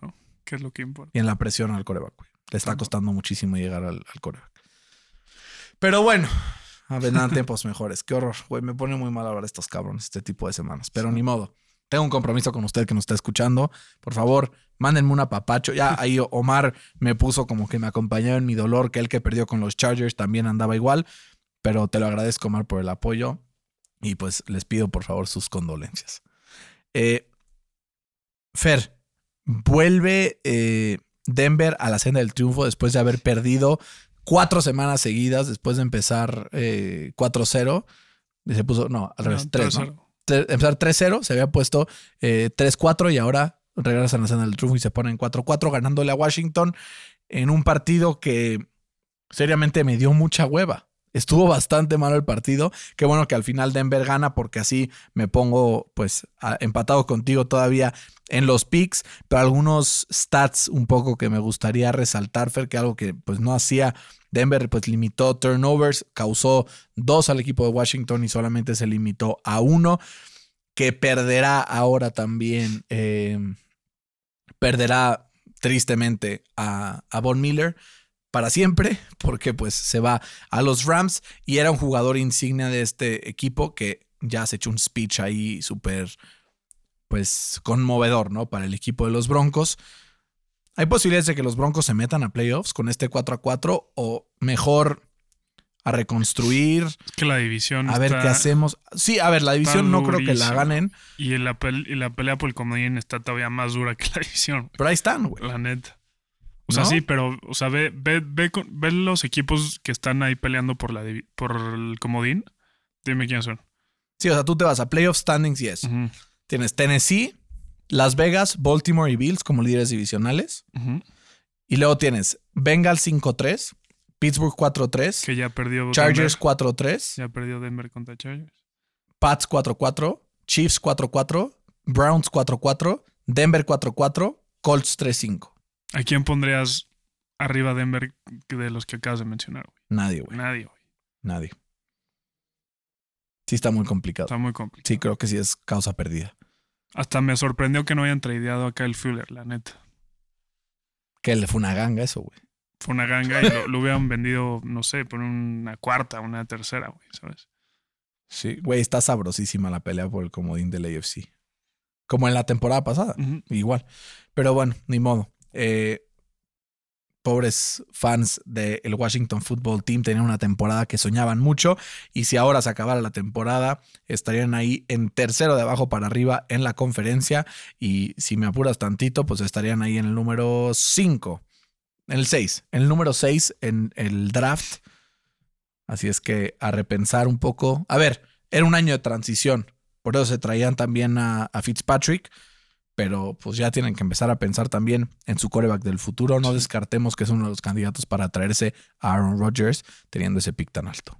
¿no? Que es lo que importa. Y en la presión al coreback, güey. Le está costando muchísimo llegar al, al coreback. Pero bueno, a ver, nada, tiempos mejores. Qué horror, güey. Me pone muy mal ahora estos cabrones, este tipo de semanas. Pero ni modo. Tengo un compromiso con usted que nos está escuchando. Por favor, mándenme un apapacho. Ya ahí Omar me puso como que me acompañaba en mi dolor, que él que perdió con los Chargers también andaba igual. Pero te lo agradezco, Omar, por el apoyo. Y pues les pido, por favor, sus condolencias. Eh, Fer, vuelve eh, Denver a la senda del triunfo después de haber perdido cuatro semanas seguidas, después de empezar eh, 4-0. Y Se puso, no, al revés, No, 3, ¿no? 3-0. Tre- empezar 3-0, se había puesto eh, 3-4 y ahora regresan a la senda del triunfo y se ponen 4-4 ganándole a Washington en un partido que seriamente me dio mucha hueva. Estuvo bastante malo el partido. Qué bueno que al final Denver gana porque así me pongo pues empatado contigo todavía en los picks, pero algunos stats un poco que me gustaría resaltar, Fer, que algo que pues no hacía Denver, pues limitó turnovers, causó dos al equipo de Washington y solamente se limitó a uno, que perderá ahora también, eh, perderá tristemente a, a Von Miller para siempre, porque pues se va a los Rams y era un jugador insignia de este equipo que ya se echó un speech ahí súper, pues, conmovedor, ¿no? Para el equipo de los Broncos. ¿Hay posibilidades de que los Broncos se metan a playoffs con este 4 a 4 o mejor a reconstruir, Es que la división a ver está- qué hacemos? Sí, a ver, la división no creo que la ganen, Y la, y la pelea por el comodín está todavía más dura que la división, pero ahí están, güey. la neta. O sea, ¿No? sí, pero, o sea, ve, ve, ve, ve los equipos que están ahí peleando por, la por el comodín. Dime quiénes son. Sí, o sea, tú te vas a playoff standings y eso. Ujú, Tienes Tennessee, Las Vegas, Baltimore y Bills como líderes divisionales. ujú. Y luego tienes Bengals 5-3, Pittsburgh 4-3, Que ya perdió Chargers Denver. 4-3, Ya perdió Denver contra Chargers. Pats 4-4, Chiefs 4-4, Browns 4-4, Denver 4-4, Colts 3-5. ¿A quién pondrías arriba Denver de los que acabas de mencionar? güey? Nadie, güey. Nadie, güey. Nadie. Sí está muy complicado. Está muy complicado. Sí, creo que sí es causa perdida. Hasta me sorprendió que no hayan tradeado a Kyle Fuller, la neta. Que le fue una ganga eso, güey. Fue una ganga y lo, lo hubieran vendido, no sé, por una cuarta, una tercera, güey, ¿sabes? Sí, güey, está sabrosísima la pelea por el comodín del AFC. Como en la temporada pasada. Igual. Pero bueno, ni modo. Eh, pobres fans del Washington Football Team tenían una temporada que soñaban mucho y si ahora se acabara la temporada estarían ahí en tercero de abajo para arriba en la conferencia y si me apuras tantito pues estarían ahí en el número 5, en el 6, en el número 6 en el draft. Así es que a repensar un poco. A ver, era un año de transición, por eso se traían también a, a Fitzpatrick pero pues ya tienen que empezar a pensar también en su coreback del futuro. No descartemos que es uno de los candidatos para traerse a Aaron Rodgers teniendo ese pick tan alto.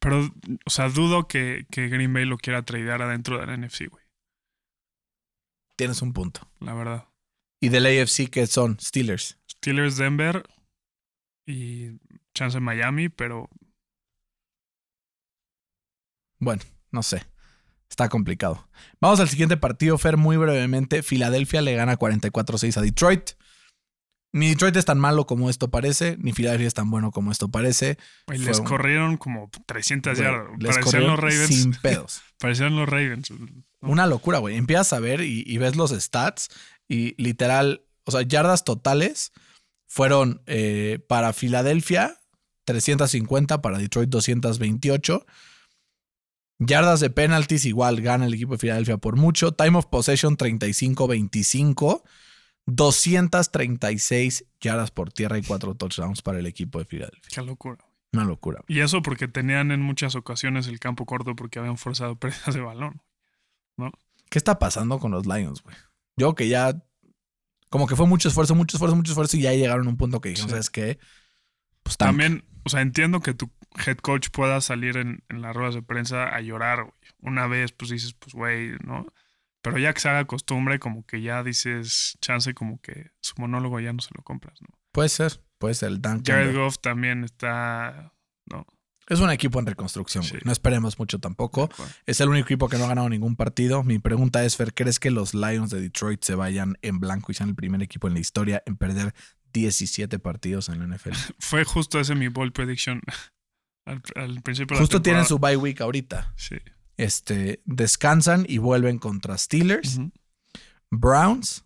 Pero, o sea, dudo que, que Green Bay lo quiera tradear adentro de la NFC, güey. Tienes un punto. La verdad. Y del AFC que son Steelers. Steelers, Denver y chance Miami, pero Bueno, no sé. Está complicado. Vamos al siguiente partido, Fer, muy brevemente. Filadelfia le gana 44-6 a Detroit. Ni Detroit es tan malo como esto parece, ni Filadelfia es tan bueno como esto parece. Fue les un- corrieron como 300 Güey, yardas. Parecían los Ravens. sin (laughs) pedos. Parecían los Ravens. Una locura, güey. Empiezas a ver y, y ves los stats y literal, o sea, yardas totales fueron eh, para Filadelfia 350, para Detroit 228. Yardas de penalties igual gana el equipo de Filadelfia por mucho. Time of possession 35-25. 236 yardas por tierra y 4 touchdowns para el equipo de Filadelfia. Qué locura. Una locura. Y eso porque tenían en muchas ocasiones el campo corto porque habían forzado (laughs) pérdidas de balón. ¿Qué está pasando con los Lions, güey? Yo que ya. Como que fue mucho esfuerzo, mucho esfuerzo, mucho esfuerzo y ya llegaron a un punto que dijeron, Sí. ¿sabes qué? Pues. También, o sea, entiendo que tu head coach pueda salir en, en las ruedas de prensa a llorar, güey. Una vez, pues dices, pues, güey, ¿no? Pero ya que se haga costumbre, como que ya dices, chance, como que su monólogo ya no se lo compras, ¿no? Puede ser, puede ser el Duncan. Jared Goff también está, ¿no? Es un equipo en reconstrucción, güey. Sí. No esperemos mucho tampoco. Es el único equipo que no ha ganado ningún partido. Mi pregunta es, Fer, ¿crees que los Lions de Detroit se vayan en blanco y sean el primer equipo en la historia en perder 17 partidos en la NFL? (laughs) Fue justo ese mi ball prediction (laughs) al, al principio de la Justo tienen su bye week ahorita. Sí. Este, descansan y vuelven contra Steelers. Browns,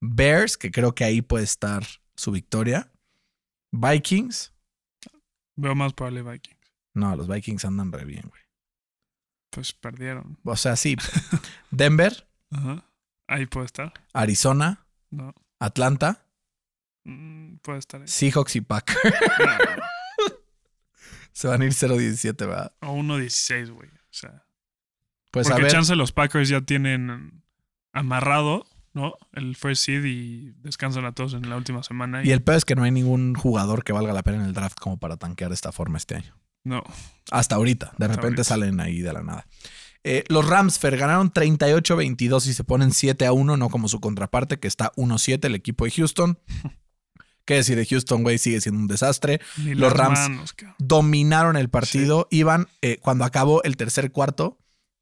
Bears, que creo que ahí puede estar su victoria, Vikings. Veo más probable Vikings. No, los Vikings andan re bien, güey. Pues perdieron. O sea, sí. (laughs) Denver, Ajá. Ahí puede estar. Arizona, No. Atlanta, Mm, puede estar ahí. Seahawks y Packers. No. (laughs) Se van a ir 0-17, ¿verdad? O 1-16, güey. O sea. Pues a porque ver. chance los Packers ya tienen amarrado, ¿no? El first seed y descansan a todos en la última semana. Y el peor es que no hay ningún jugador que valga la pena en el draft como para tanquear de esta forma este año. No. Hasta ahorita. De Hasta repente ahorita. salen ahí de la nada. Eh, los Rams, Fer, ganaron 38-22 y se ponen 7-1, no como su contraparte, que está 1-7, el equipo de Houston. (laughs) ¿Qué decir de Houston, güey? Sigue siendo un desastre. Ni Los Rams manos. Dominaron el partido. Iban, eh, cuando acabó el tercer cuarto,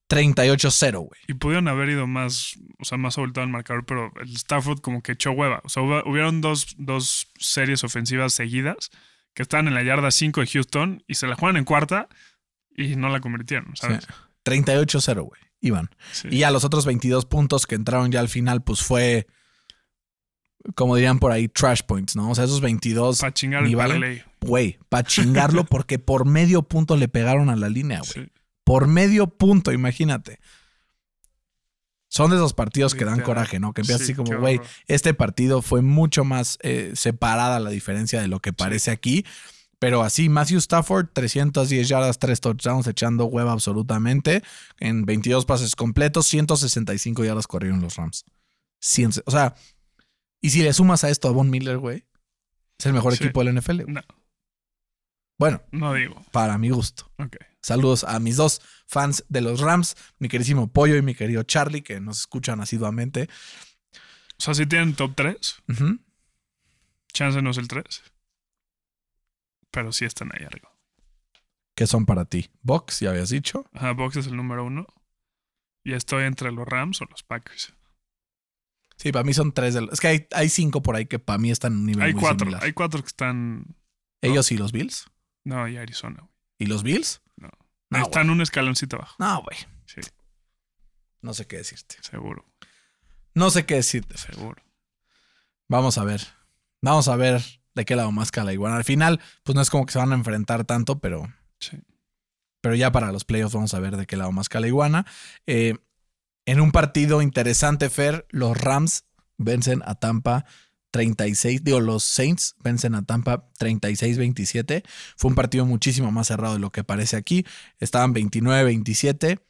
38-0, güey. Y pudieron haber ido más, o sea, más abultado el marcador, pero el Stafford como que echó hueva. O sea, hubo- hubieron dos, dos series ofensivas seguidas que estaban en la yarda 5 de Houston y se la juegan en cuarta y no la convirtieron, ¿sabes? Sí. 38-0, güey. Iban. Sí. Y ya los otros 22 puntos que entraron ya al final, pues fue, como dirían por ahí, trash points, ¿no? O sea, esos 22, Para chingar el güey, para chingarlo (laughs) porque por medio punto le pegaron a la línea, güey. Sí. Por medio punto, imagínate. Son de esos partidos que dan coraje, ¿no? Que empiezas Sí, así como, güey, este partido fue mucho más eh, separada la diferencia de lo que parece aquí. Pero así, Matthew Stafford, 310 yardas, 3 touchdowns, echando hueva absolutamente. En 22 pases completos, 165 yardas corrieron los Rams. 100 o sea, y si le sumas a esto a Von Miller, güey, es el mejor Sí. equipo del NFL. güey. No, Bueno, no digo. para mi gusto. Ok. Saludos a mis dos fans de los Rams, mi queridísimo Pollo y mi querido Charlie, que nos escuchan asiduamente. O sea, si tienen top 3, Ujú. chance no es el 3. Pero sí están ahí arriba. ¿Qué son para ti? Box, ya habías dicho. Ajá, Box es el número uno. Y estoy entre los Rams o los Packers. Sí, para mí son tres de los. Es que hay, hay cinco por ahí que para mí están en un nivel Hay muy cuatro. similar. Hay cuatro que están. Ellos y los Bills. No, y Arizona. güey. ¿Y los Bills? No. No, están un escaloncito abajo. No, güey. Sí, No sé qué decirte. seguro. No sé qué decirte. Seguro. Vamos a ver. Vamos a ver de qué lado más cala igual. Al final, pues no es como que se van a enfrentar tanto, pero, Sí. pero ya para los playoffs vamos a ver de qué lado más cala iguana. Eh, en un partido interesante, Fer, los Rams vencen a Tampa 36, digo, los Saints vencen a Tampa 36-27. Fue un partido muchísimo más cerrado de lo que parece aquí. Estaban 29-27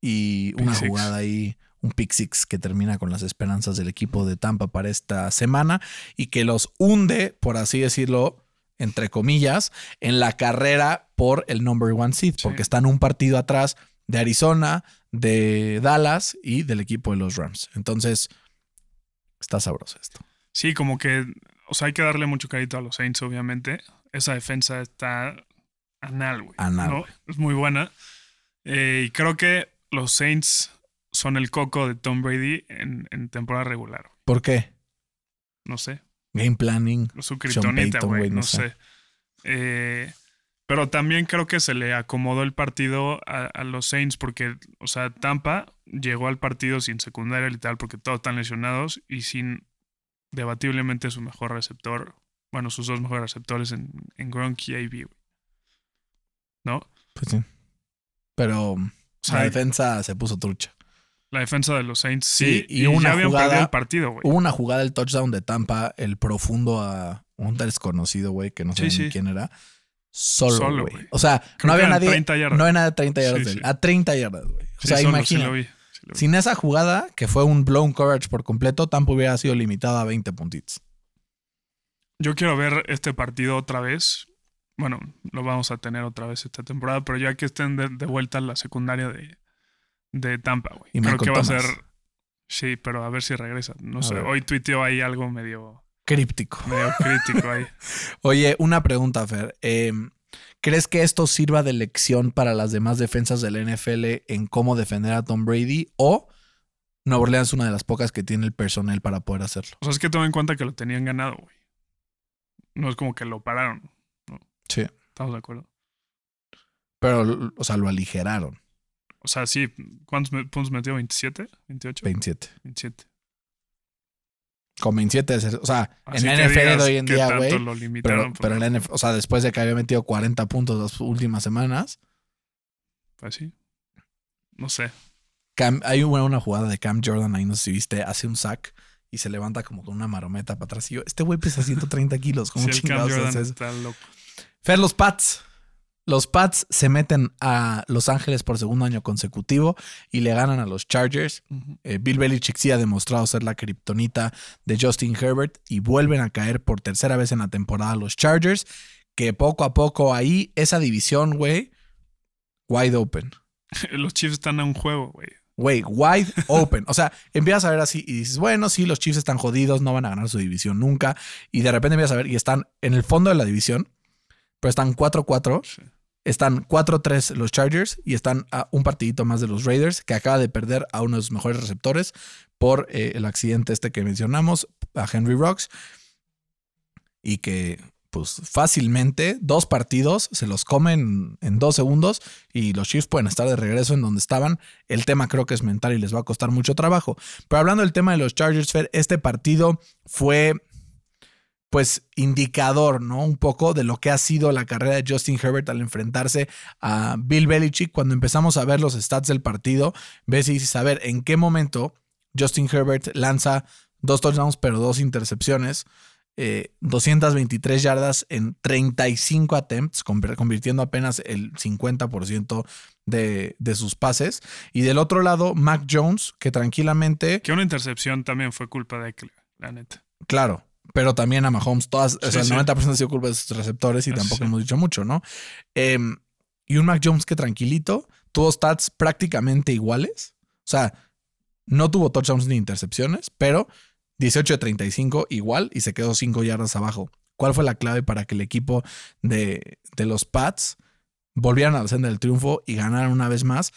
y Pick una six. jugada ahí, un pick six que termina con las esperanzas del equipo de Tampa para esta semana y que los hunde, por así decirlo, entre comillas, en la carrera por el number one seed, Sí. porque están un partido atrás de Arizona, de Dallas y del equipo de los Rams. Entonces, está sabroso esto. Sí, como que. O sea, hay que darle mucho crédito a los Saints, obviamente. Esa defensa está anal, güey. Anal, ¿no? Es muy buena. Eh, y creo que los Saints son el coco de Tom Brady en, en temporada regular. ¿Por qué? No sé. Game planning. Su Payton, güey. no sé. Eh, pero también creo que se le acomodó el partido a, a los Saints porque, o sea, Tampa llegó al partido sin secundaria literal porque todos están lesionados y sin debatiblemente su mejor receptor, bueno, sus dos mejores receptores en, en Gronk y AB. ¿No? Pues sí. Pero sea, la defensa se puso trucha. la defensa de los Saints Sí, sí, y y, una ya habían jugada- perdido el partido, güey. Hubo una jugada del touchdown de Tampa, el profundo a un desconocido, güey, que no sé sí. quién era. Solo, güey. O sea, Creo no había nadie. 30 yardas. No había nada de 30 yardas Sí, de él. sí. A 30 yardas, güey. O Sí, sea, imagina. Sin esa jugada, que fue un blown coverage por completo, Tampa hubiera sido limitado a 20 puntitos. Yo quiero ver este partido otra vez. Bueno, lo vamos a tener otra vez esta temporada, pero ya que estén de, de vuelta la secundaria de, de Tampa, güey. Creo que va Thomas. a ser. Sí, pero a ver si regresa. No A sé. ver. Hoy tuiteó ahí algo medio, Críptico. medio crítico ahí. (laughs) Oye, una pregunta, Fer. Eh, ¿Crees que esto sirva de lección para las demás defensas del NFL en cómo defender a Tom Brady? ¿O Nueva Orleans es una de las pocas que tiene el personal para poder hacerlo? O sea, es que toma en cuenta que lo tenían ganado, güey. No es como que lo pararon. Sí. ¿Estamos de acuerdo? Pero, o sea, lo aligeraron. O sea, sí. ¿Cuántos puntos metió? ¿27? ¿28? 27. 27. Con 27, es- o sea, Así en que NFL de hoy en día, güey. Pero, pues, pero en la NFL, o sea, después de que había metido 40 puntos las últimas semanas, Pues sí. No sé. Cam- hay una, una jugada de Cam Jordan ahí, no sé si viste, hace un sack y se levanta como con una marometa para atrás. Y yo, este güey pesa 130 kilos, ¿cómo Sí, el Cam chingados Jordan está loco. Fer, los Pats. Los Pats se meten a Los Ángeles por segundo año consecutivo y le ganan a los Chargers. Eh, Bill Belichick sí ha demostrado ser la kriptonita de Justin Herbert y vuelven a caer por tercera vez en la temporada los Chargers, que poco a poco ahí, esa división, güey, wide open. (laughs) Los Chiefs están a un juego, güey. Güey, wide open. O sea, empiezas a ver así y dices, bueno, sí, los Chiefs están jodidos, no van a ganar su división nunca. Y de repente empiezas a ver y están en el fondo de la división, pero están 4-4. Sí. Están 4-3 los Chargers y están a un partidito más de los Raiders, que acaba de perder a uno de sus mejores receptores por eh, el accidente este que mencionamos, a Henry Rocks. Y que, pues fácilmente, dos partidos se los comen en dos segundos y los Chiefs pueden estar de regreso en donde estaban. El tema creo que es mental y les va a costar mucho trabajo. Pero hablando del tema de los Chargers, Fer, este partido fue pues indicador, ¿no? Un poco de lo que ha sido la carrera de Justin Herbert al enfrentarse a Bill Belichick. Cuando empezamos a ver los stats del partido, ves y dices, a ver, ¿en qué momento Justin Herbert lanza dos touchdowns pero dos intercepciones? eh, 223 yardas en 35 attempts, convirtiendo apenas el 50% de, de sus pases. Y del otro lado, Mac Jones, que tranquilamente Que una intercepción también fue culpa de Eckler, la neta. Claro, pero también a Mahomes, todas, o Sí, sea, el sí. 90% ha sido culpa de sus receptores y Eso tampoco sí. hemos dicho mucho, ¿no? Em, y un Mac Jones que tranquilito, tuvo stats prácticamente iguales. O sea, no tuvo touchdowns ni intercepciones, pero 18 de 35 igual y se quedó 5 yardas abajo. ¿Cuál fue la clave para que el equipo de, de los Pats volvieran a la senda del triunfo y ganaran una vez más?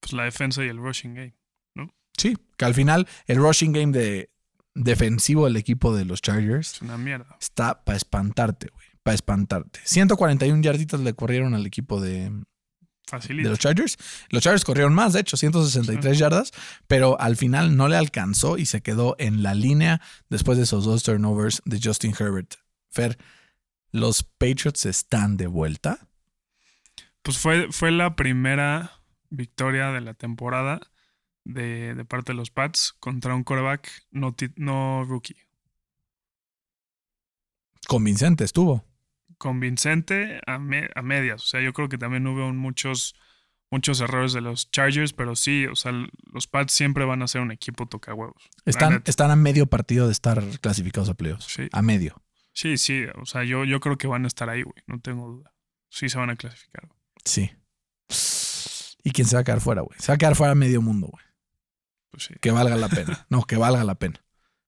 Pues la defensa y el rushing game. Sí, que al final el rushing game de defensivo del equipo de los Chargers Es una mierda. está para espantarte, güey. Para espantarte. 141 yarditas le corrieron al equipo de, los Chargers. Los Chargers corrieron más, de hecho, 163 yardas, pero al final no le alcanzó y se quedó en la línea después de esos dos turnovers de Justin Herbert. Fer, los Patriots están de vuelta. Pues fue, fue la primera victoria de la temporada de, de parte de los Pats contra un quarterback no, no rookie. Convincente estuvo. Convincente a, me- a medias. O sea, yo creo que también hubo muchos, muchos errores de los Chargers, pero sí, o sea, los Pats siempre van a ser un equipo toca huevos. Están, están a medio partido de estar clasificados a playoffs. Sí. A medio. Sí, sí, o sea, yo, yo creo que van a estar ahí, güey, no tengo duda. Sí se van a clasificar. güey. Sí. ¿Y quién se va a quedar fuera, güey? Se va a quedar fuera medio mundo, güey. Pues sí. que valga la pena. (laughs) No, que valga la pena.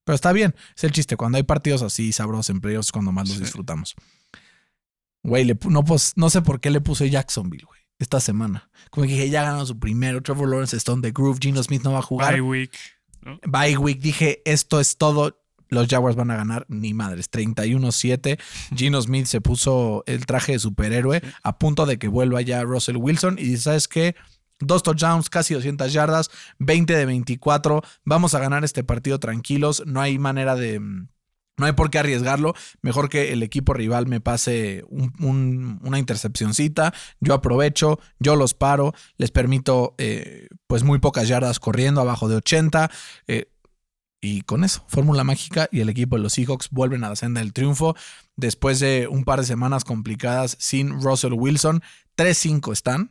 Pero está bien, es el chiste. Cuando hay partidos así sabrosos en playoffs es cuando más los Sí. disfrutamos. Güey, no, pues, no sé por qué le puse Jacksonville, güey, esta semana. Como que dije, ya ganó su primero. Trevor Lawrence está on the groove. Gino Smith no va a jugar. Bye week. Bye week. Dije, esto es todo. Los Jaguars van a ganar ni madres. 31-7. Gino Smith se puso el traje de superhéroe a punto de que vuelva ya Russell Wilson. Y dice, ¿sabes qué? Dos touchdowns, casi 200 yardas, 20 de 24. Vamos a ganar este partido tranquilos. No hay manera de... mm, No hay por qué arriesgarlo. Mejor que el equipo rival me pase un- un- una intercepcioncita. Yo aprovecho, yo los paro, les permito eh, pues muy pocas yardas corriendo, abajo de 80. eh, Y con eso, fórmula mágica y el equipo de los Seahawks vuelven a la senda del triunfo después de un par de semanas complicadas sin Russell Wilson. 3-5 están,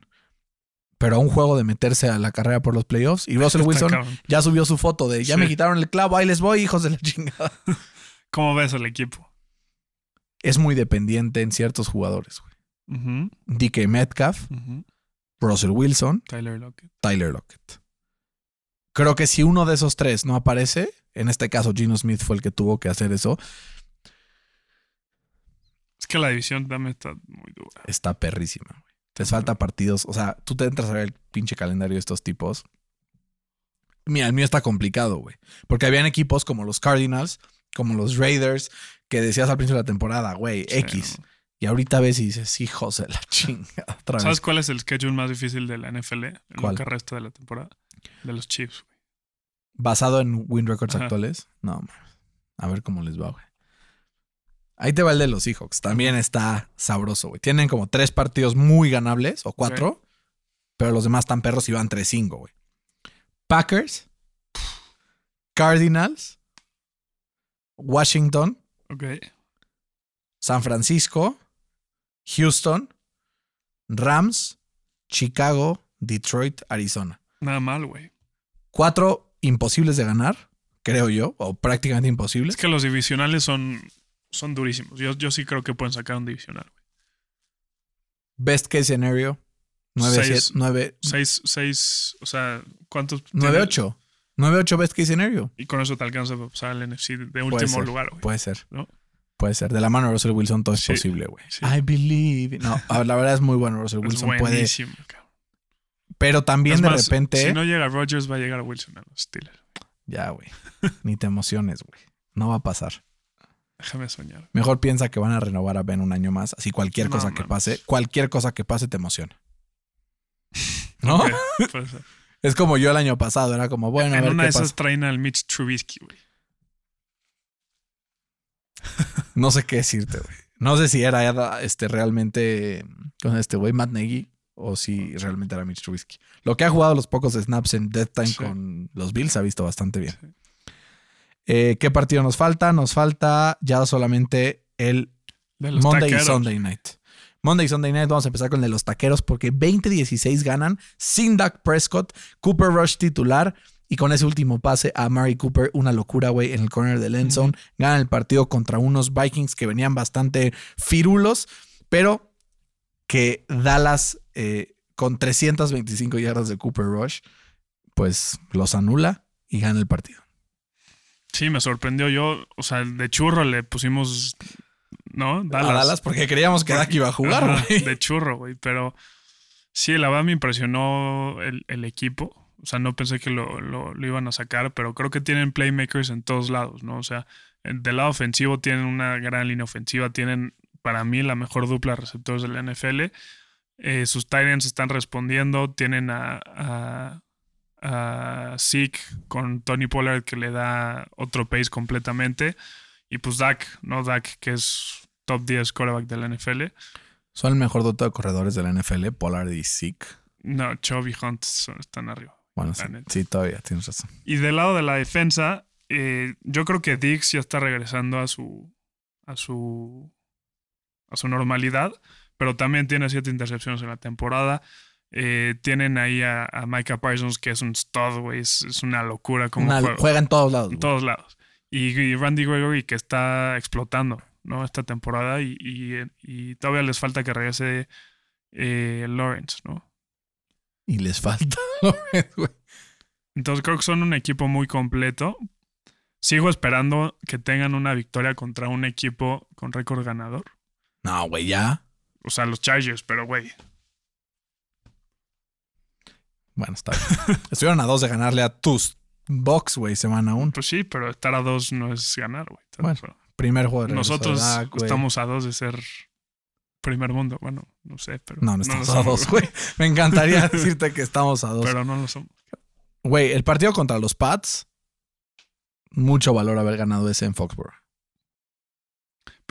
pero a un juego de meterse a la carrera por los playoffs. Y Russell (laughs) Wilson ya subió su foto de ya Sí. me quitaron el clavo, ahí les voy, hijos de la chingada. (laughs) ¿Cómo ves al equipo? Es muy dependiente en ciertos jugadores. güey. DK Metcalf. Russell Wilson, Tyler Lockett. Tyler Lockett. Creo que si uno de esos tres no aparece, en este caso Gino Smith fue el que tuvo que hacer eso, Es que la división también está muy dura. está perrísima. güey. Les falta partidos. O sea, tú te entras a ver el pinche calendario de estos tipos. Mira, el mío está complicado, güey. Porque habían equipos como los Cardinals, como los Raiders, que decías al principio de la temporada, güey, Sí, X. ¿no? Y ahorita ves y dices, hijos de la (laughs) chingada. Otra vez. ¿Sabes cuál es el schedule más difícil de la NFL en ¿Cuál? lo que resta de la temporada? De los Chiefs. güey. Basado en win records Ajá. actuales. No, a ver cómo les va, güey. Ahí te va el de los Seahawks. También está sabroso, güey. Tienen como tres partidos muy ganables, o cuatro, pero los demás están perros y van 3-5, güey. Packers, Cardinals, Washington, Ok. San Francisco, Houston, Rams, Chicago, Detroit, Arizona. Nada mal, güey. Cuatro imposibles de ganar, creo yo, o prácticamente imposibles. Es que los divisionales son, son durísimos. Yo, yo sí creo que pueden sacar un divisional. güey. Best case scenario, 9, Seis. 7, 9, Seis, seis, o sea, ¿cuántos? 9, tiene? 8. 9, 8 best case scenario. Y con eso te alcanza para pasar al NFC de Puede último ser, lugar, güey. Puede ser. ¿No? Puede ser. De la mano de Russell Wilson todo es Sí, posible, güey. sí. I believe. No, a- la verdad es muy bueno Russell Es Wilson. Puede. buenísimo, cabrón. Pero también Es de repente. Si no llega Rodgers, va a llegar Wilson a los Steelers. Ya, güey. Ni te emociones, güey. No va a pasar. Déjame soñar. Mejor piensa que van a renovar a Ben un año más. Así cualquier No, cosa que pase, cualquier cosa que pase te emociona. (laughs) ¿no? Ok, puede ser. Es como yo el año pasado. Era como, bueno, a en ver una qué de esas pasa. traen al Mitch Trubisky, güey. (laughs) No sé qué decirte, güey. No sé si era este realmente con este güey Matt Nagy o si realmente era Mitch Trubisky. Lo que ha jugado los pocos snaps en Death Time Sí. con los Bills ha visto bastante bien. Sí. Eh, ¿Qué partido nos falta? Nos falta ya solamente el Monday y. Sunday Night. Monday y Sunday Night vamos a empezar con el de los taqueros porque 20-16 ganan sin Dak Prescott, Cooper Rush titular y con ese último pase a Mary Cooper, una locura, güey, en el corner del end zone. Ganan el partido contra unos Vikings que venían bastante firulos, pero que Dallas eh, con 325 yardas de Cooper Rush, pues los anula y gana el partido. Sí, me sorprendió. Yo, o sea, de churro le pusimos, ¿no? Dallas. A Dallas porque creíamos que Dak iba a jugar, Ajá, güey. De churro, güey. Pero sí, la verdad me impresionó el, el equipo. O sea, no pensé que lo, lo- lo iban a sacar, pero creo que tienen playmakers en todos lados, ¿no? O sea, del lado ofensivo tienen una gran línea ofensiva, tienen para mí la mejor dupla de receptores de la NFL. Eh, sus Titans están respondiendo, tienen a, a, Zeke con Tony Pollard que le da otro pace completamente. Y pues Dak, ¿no? Dak, que es top 10 quarterback de la NFL. Son el mejor dote de corredores de la NFL, Pollard y Zeke. No, Chubb y Hunt son- están arriba. Bueno, sí, sí, todavía tienes razón. Y del lado de la defensa, eh, yo creo que Dix ya está regresando a su a su a su normalidad, pero también tiene siete intercepciones en la temporada. Eh, tienen ahí a, a Micah Parsons, que es un stud, güey. Es, es una locura como Una- juega. juega en todos lados. en todos lados. Y, y Randy Gregory, que está explotando, ¿no? Esta temporada. Y, y- y todavía les falta que regrese eh, Lawrence, ¿no? Y les falta. (laughs) güey. Entonces creo que son un equipo muy completo. Sigo esperando que tengan una victoria contra un equipo con récord ganador. no, güey, ya. O sea, los Chargers, pero güey. Bueno, está bien. (laughs) Estuvieron a dos de ganarle a tus Bucks, güey, semana uno. Pues sí, pero estar a dos no es ganar, güey. Bueno, Primer juego de Nosotros estamos a dos de ser primer mundo. Bueno, no sé, pero. No, no estamos a somos, dos, güey. Me encantaría (laughs) decirte que estamos a dos. Pero no lo somos. Güey, el partido contra los Pats, mucho valor haber ganado ese en Foxborough.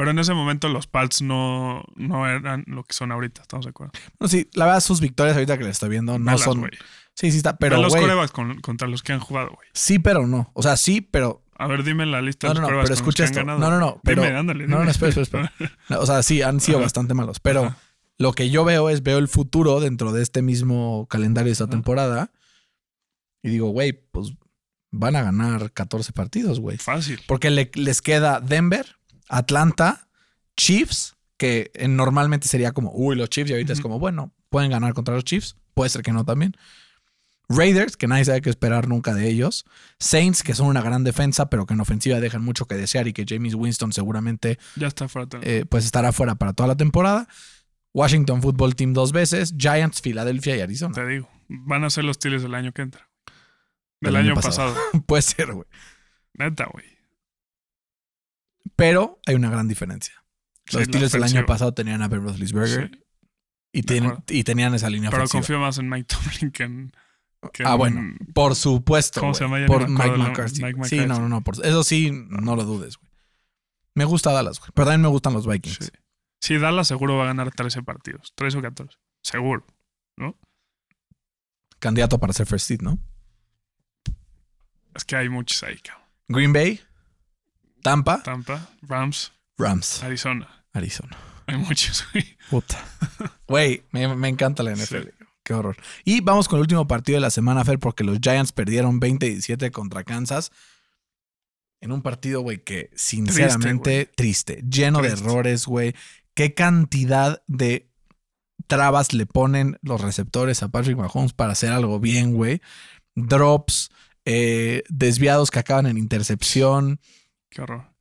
Pero en ese momento los Pats no, no eran lo que son ahorita, ¿estamos de acuerdo? No, sí, la verdad, sus victorias ahorita que le estoy viendo no son. güey. Sí, sí está. Ve Pero, los con- contra los que han jugado, güey. Sí, pero no. O sea, sí, pero A ver, dime la lista No, de los no, pero con los que escucha han ganado. No, no, no, pero. Dime, ándale, no, no, espera, espera, espera. O sea, sí, han sido Ajá. bastante malos, pero Ajá. lo que yo veo es, veo el futuro dentro de este mismo calendario de esta Ajá. temporada y digo, güey, pues van a ganar 14 partidos, güey. Fácil. Porque le- les queda Denver, Atlanta, Chiefs, que eh, normalmente sería como, uy, los Chiefs, y ahorita es como, bueno, pueden ganar contra los Chiefs, puede ser que no también. Raiders, que nadie sabe qué esperar nunca de ellos. Saints, que son una gran defensa, pero que en ofensiva dejan mucho que desear y que James Winston seguramente Ya está fuera. eh, pues estará fuera para toda la temporada. Washington Football Team dos veces, Giants, Filadelfia y Arizona. Te digo. Van a ser los Steelers del año que entra. Del Del año año pasado. pasado. (laughs) puede ser, güey. Neta, güey. Pero hay una gran diferencia. Sí, Los la Steelers del año pasado tenían a Ben Roethlisberger Sí, y, acuerdo. y tenían esa línea Pero ofensiva. confío más en Mike Tomlin que en. que Ah, en- bueno, por supuesto. ¿Cómo se llama? Por Mike el McCarthy. Sí, no, no, no. por- eso sí, no lo dudes, güey. Me gusta Dallas, güey. Pero también me gustan los Vikings. Sí. Sí, Dallas seguro va a ganar 13 partidos. 13 o 14. Seguro. Candidato para ser first seed, ¿no? Es que hay muchos ahí, cabrón. Green Bay, Tampa, Tampa, Rams, Rams, Arizona. Arizona. Hay muchos, güey. Puta. Güey, me, me encanta la NFL. Qué horror. Y vamos con el último partido de la semana, Fer, porque los Giants perdieron 20-17 contra Kansas. En un partido, güey, que sinceramente triste, lleno de errores, güey. Qué cantidad de trabas le ponen los receptores a Patrick Mahomes para hacer algo bien, güey. Drops, eh, desviados que acaban en intercepción. Qué horror.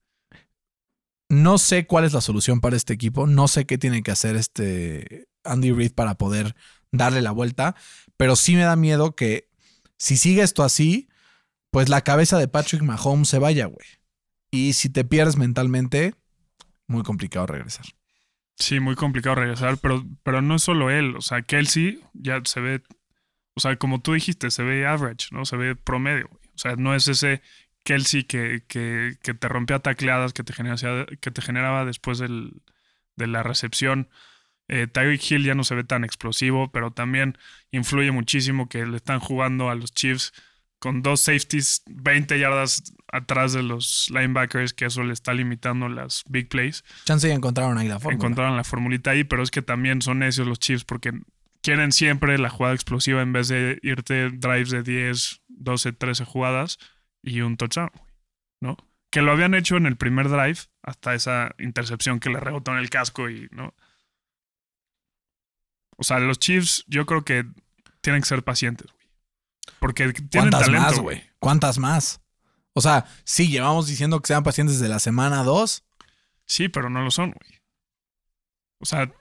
No sé cuál es la solución para este equipo. No sé qué tiene que hacer este Andy Reid para poder darle la vuelta. Pero sí me da miedo que si sigue esto así, pues la cabeza de Patrick Mahomes se vaya, güey. Y si te pierdes mentalmente, muy complicado regresar. Sí, muy complicado regresar, pero, pero no es solo él. O sea, Kelsey ya se ve. O sea, como tú dijiste, se ve average, ¿no? Se ve promedio. güey. O sea, no es ese Kelsey que, que, que te rompía tacleadas, que te generaba, que te generaba después del, de la recepción. Eh, Tyreek Hill ya no se ve tan explosivo, pero también influye muchísimo que le están jugando a los Chiefs con dos safeties 20 yardas atrás de los linebackers, que eso le está limitando las big plays Chance ya encontraron ahí la fórmula. encontraron la formulita ahí, pero es que también son necios los Chiefs porque quieren siempre la jugada explosiva en vez de irte drives de 10, 12, 13 jugadas y un touchdown, ¿no? Que lo habían hecho en el primer drive hasta esa intercepción que le rebotó en el casco y, ¿no? O sea, los Chiefs yo creo que tienen que ser pacientes, güey. Porque tienen ¿Cuántas talento, más, güey? ¿Cuántas más? O sea, sí, llevamos diciendo que sean pacientes desde la semana 2. Sí, pero no lo son, güey. O sea,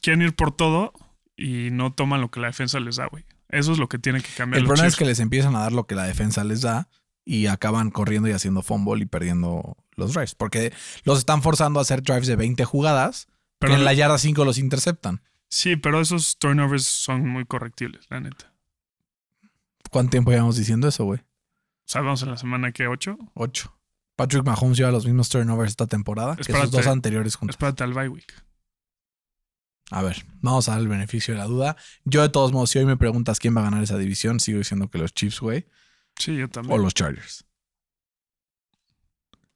quieren ir por todo y no toman lo que la defensa les da, güey. Eso es lo que tienen que cambiar El los problema es que les empiezan a dar lo que la defensa les da y acaban corriendo y haciendo fumble y perdiendo los drives. Porque los están forzando a hacer drives de 20 jugadas Pero que en la yarda 5 los interceptan. Sí, pero esos turnovers son muy correctibles, la neta. ¿Cuánto tiempo llevamos diciendo eso, güey? Vamos en la semana que 8. 8. Patrick Mahomes lleva los mismos turnovers esta temporada que sus Espérate. dos anteriores juntos. Espérate al bye week. A ver, vamos a dar el beneficio de la duda. Yo, de todos modos, si hoy me preguntas quién va a ganar esa división, sigo diciendo que los Chiefs, güey, Sí, yo también. o los Chargers.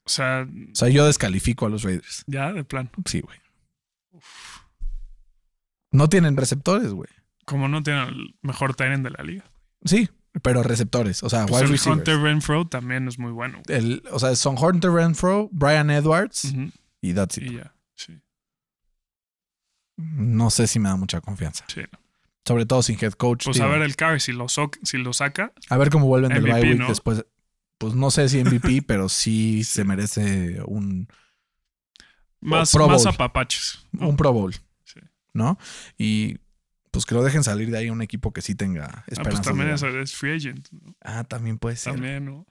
O sea, O sea, yo descalifico a los Raiders. ya de plan. Sí, güey. No tienen receptores, güey. Como no tienen el mejor tight de la liga. Sí, pero receptores. O sea, Pues wide el receivers. Hunter Renfro también es muy bueno. El- o sea, son Hunter Renfro, Brian Edwards y that's it. Y ya, sí. No sé si me da mucha confianza. sí. Sobre todo sin head coach. Pues a ver el Carr, si lo, si lo saca, A ver cómo vuelven del bye week ¿no? después. Pues no sé si MVP, (laughs) pero sí se merece un, más, Pro más apapaches. ¿no? un Pro Bowl. Sí. ¿No? Y pues que lo dejen salir de ahí un equipo que sí tenga Ah, pues también es, es free agent. ¿no? Ah, también puede ser. También, ¿no?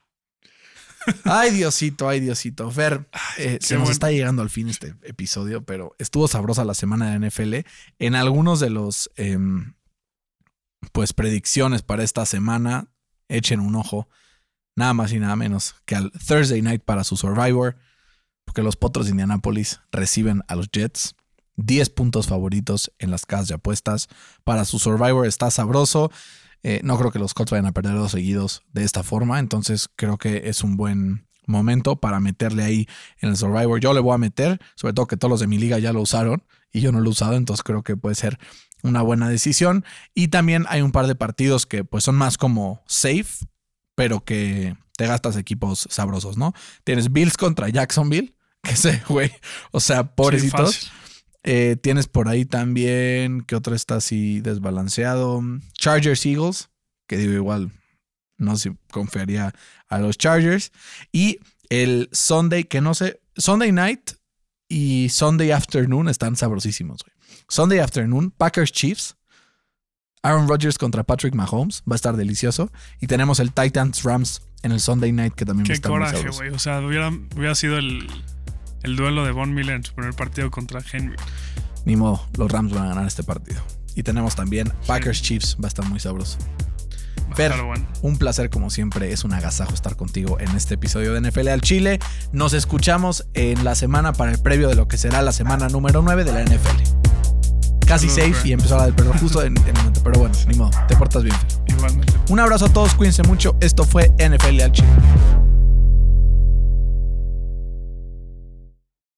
(laughs) Ay, Diosito, ay, Diosito. Fer, eh, se nos bueno. está llegando al fin este episodio, pero estuvo sabrosa la semana de NFL. En algunos de los, em, pues, predicciones para esta semana, echen un ojo, nada más y nada menos que al Thursday Night para su Survivor, porque los Potros de Indianapolis reciben a los Jets. 10 puntos favoritos en las casas de apuestas. Para su Survivor está sabroso. Eh, no creo que los Colts vayan a perder dos seguidos de esta forma. Entonces creo que es un buen momento para meterle ahí en el Survivor. Yo le voy a meter, sobre todo que todos los de mi liga ya lo usaron y yo no lo he usado, entonces creo que puede ser una buena decisión. Y también hay un par de partidos que pues son más como safe, pero que te gastas equipos sabrosos, ¿no? Tienes Bills contra Jacksonville, (laughs) que sé, güey, o sea, pobrecitos. Sí. Eh, tienes por ahí también, que otro está así desbalanceado? Chargers Eagles, que digo igual, no sé si confiaría a los Chargers. Y el Sunday, que no sé, Sunday Night y Sunday Afternoon están sabrosísimos, güey. Sunday Afternoon, Packers Chiefs. Aaron Rodgers contra Patrick Mahomes, va a estar delicioso. Y tenemos el Titans Rams en el Sunday Night, que también va a Qué estar coraje, güey. O sea, hubiera, hubiera sido el, el duelo de Von Miller en su primer partido contra Henry. Ni modo, los Rams van a ganar este partido. Y tenemos también Packers Chiefs, va a estar muy sabroso. A Fer, bueno. un placer como siempre, es un agasajo estar contigo en este episodio de NFL al Chile. Nos escuchamos en la semana para el previo de lo que será la semana número 9 de la NFL. Casi Saludos, safe Fer. y empezó la del perro justo en, el momento, pero bueno, ni modo, te portas bien. Fer. Igualmente. Un abrazo a todos, cuídense mucho. Esto fue NFL al Chile.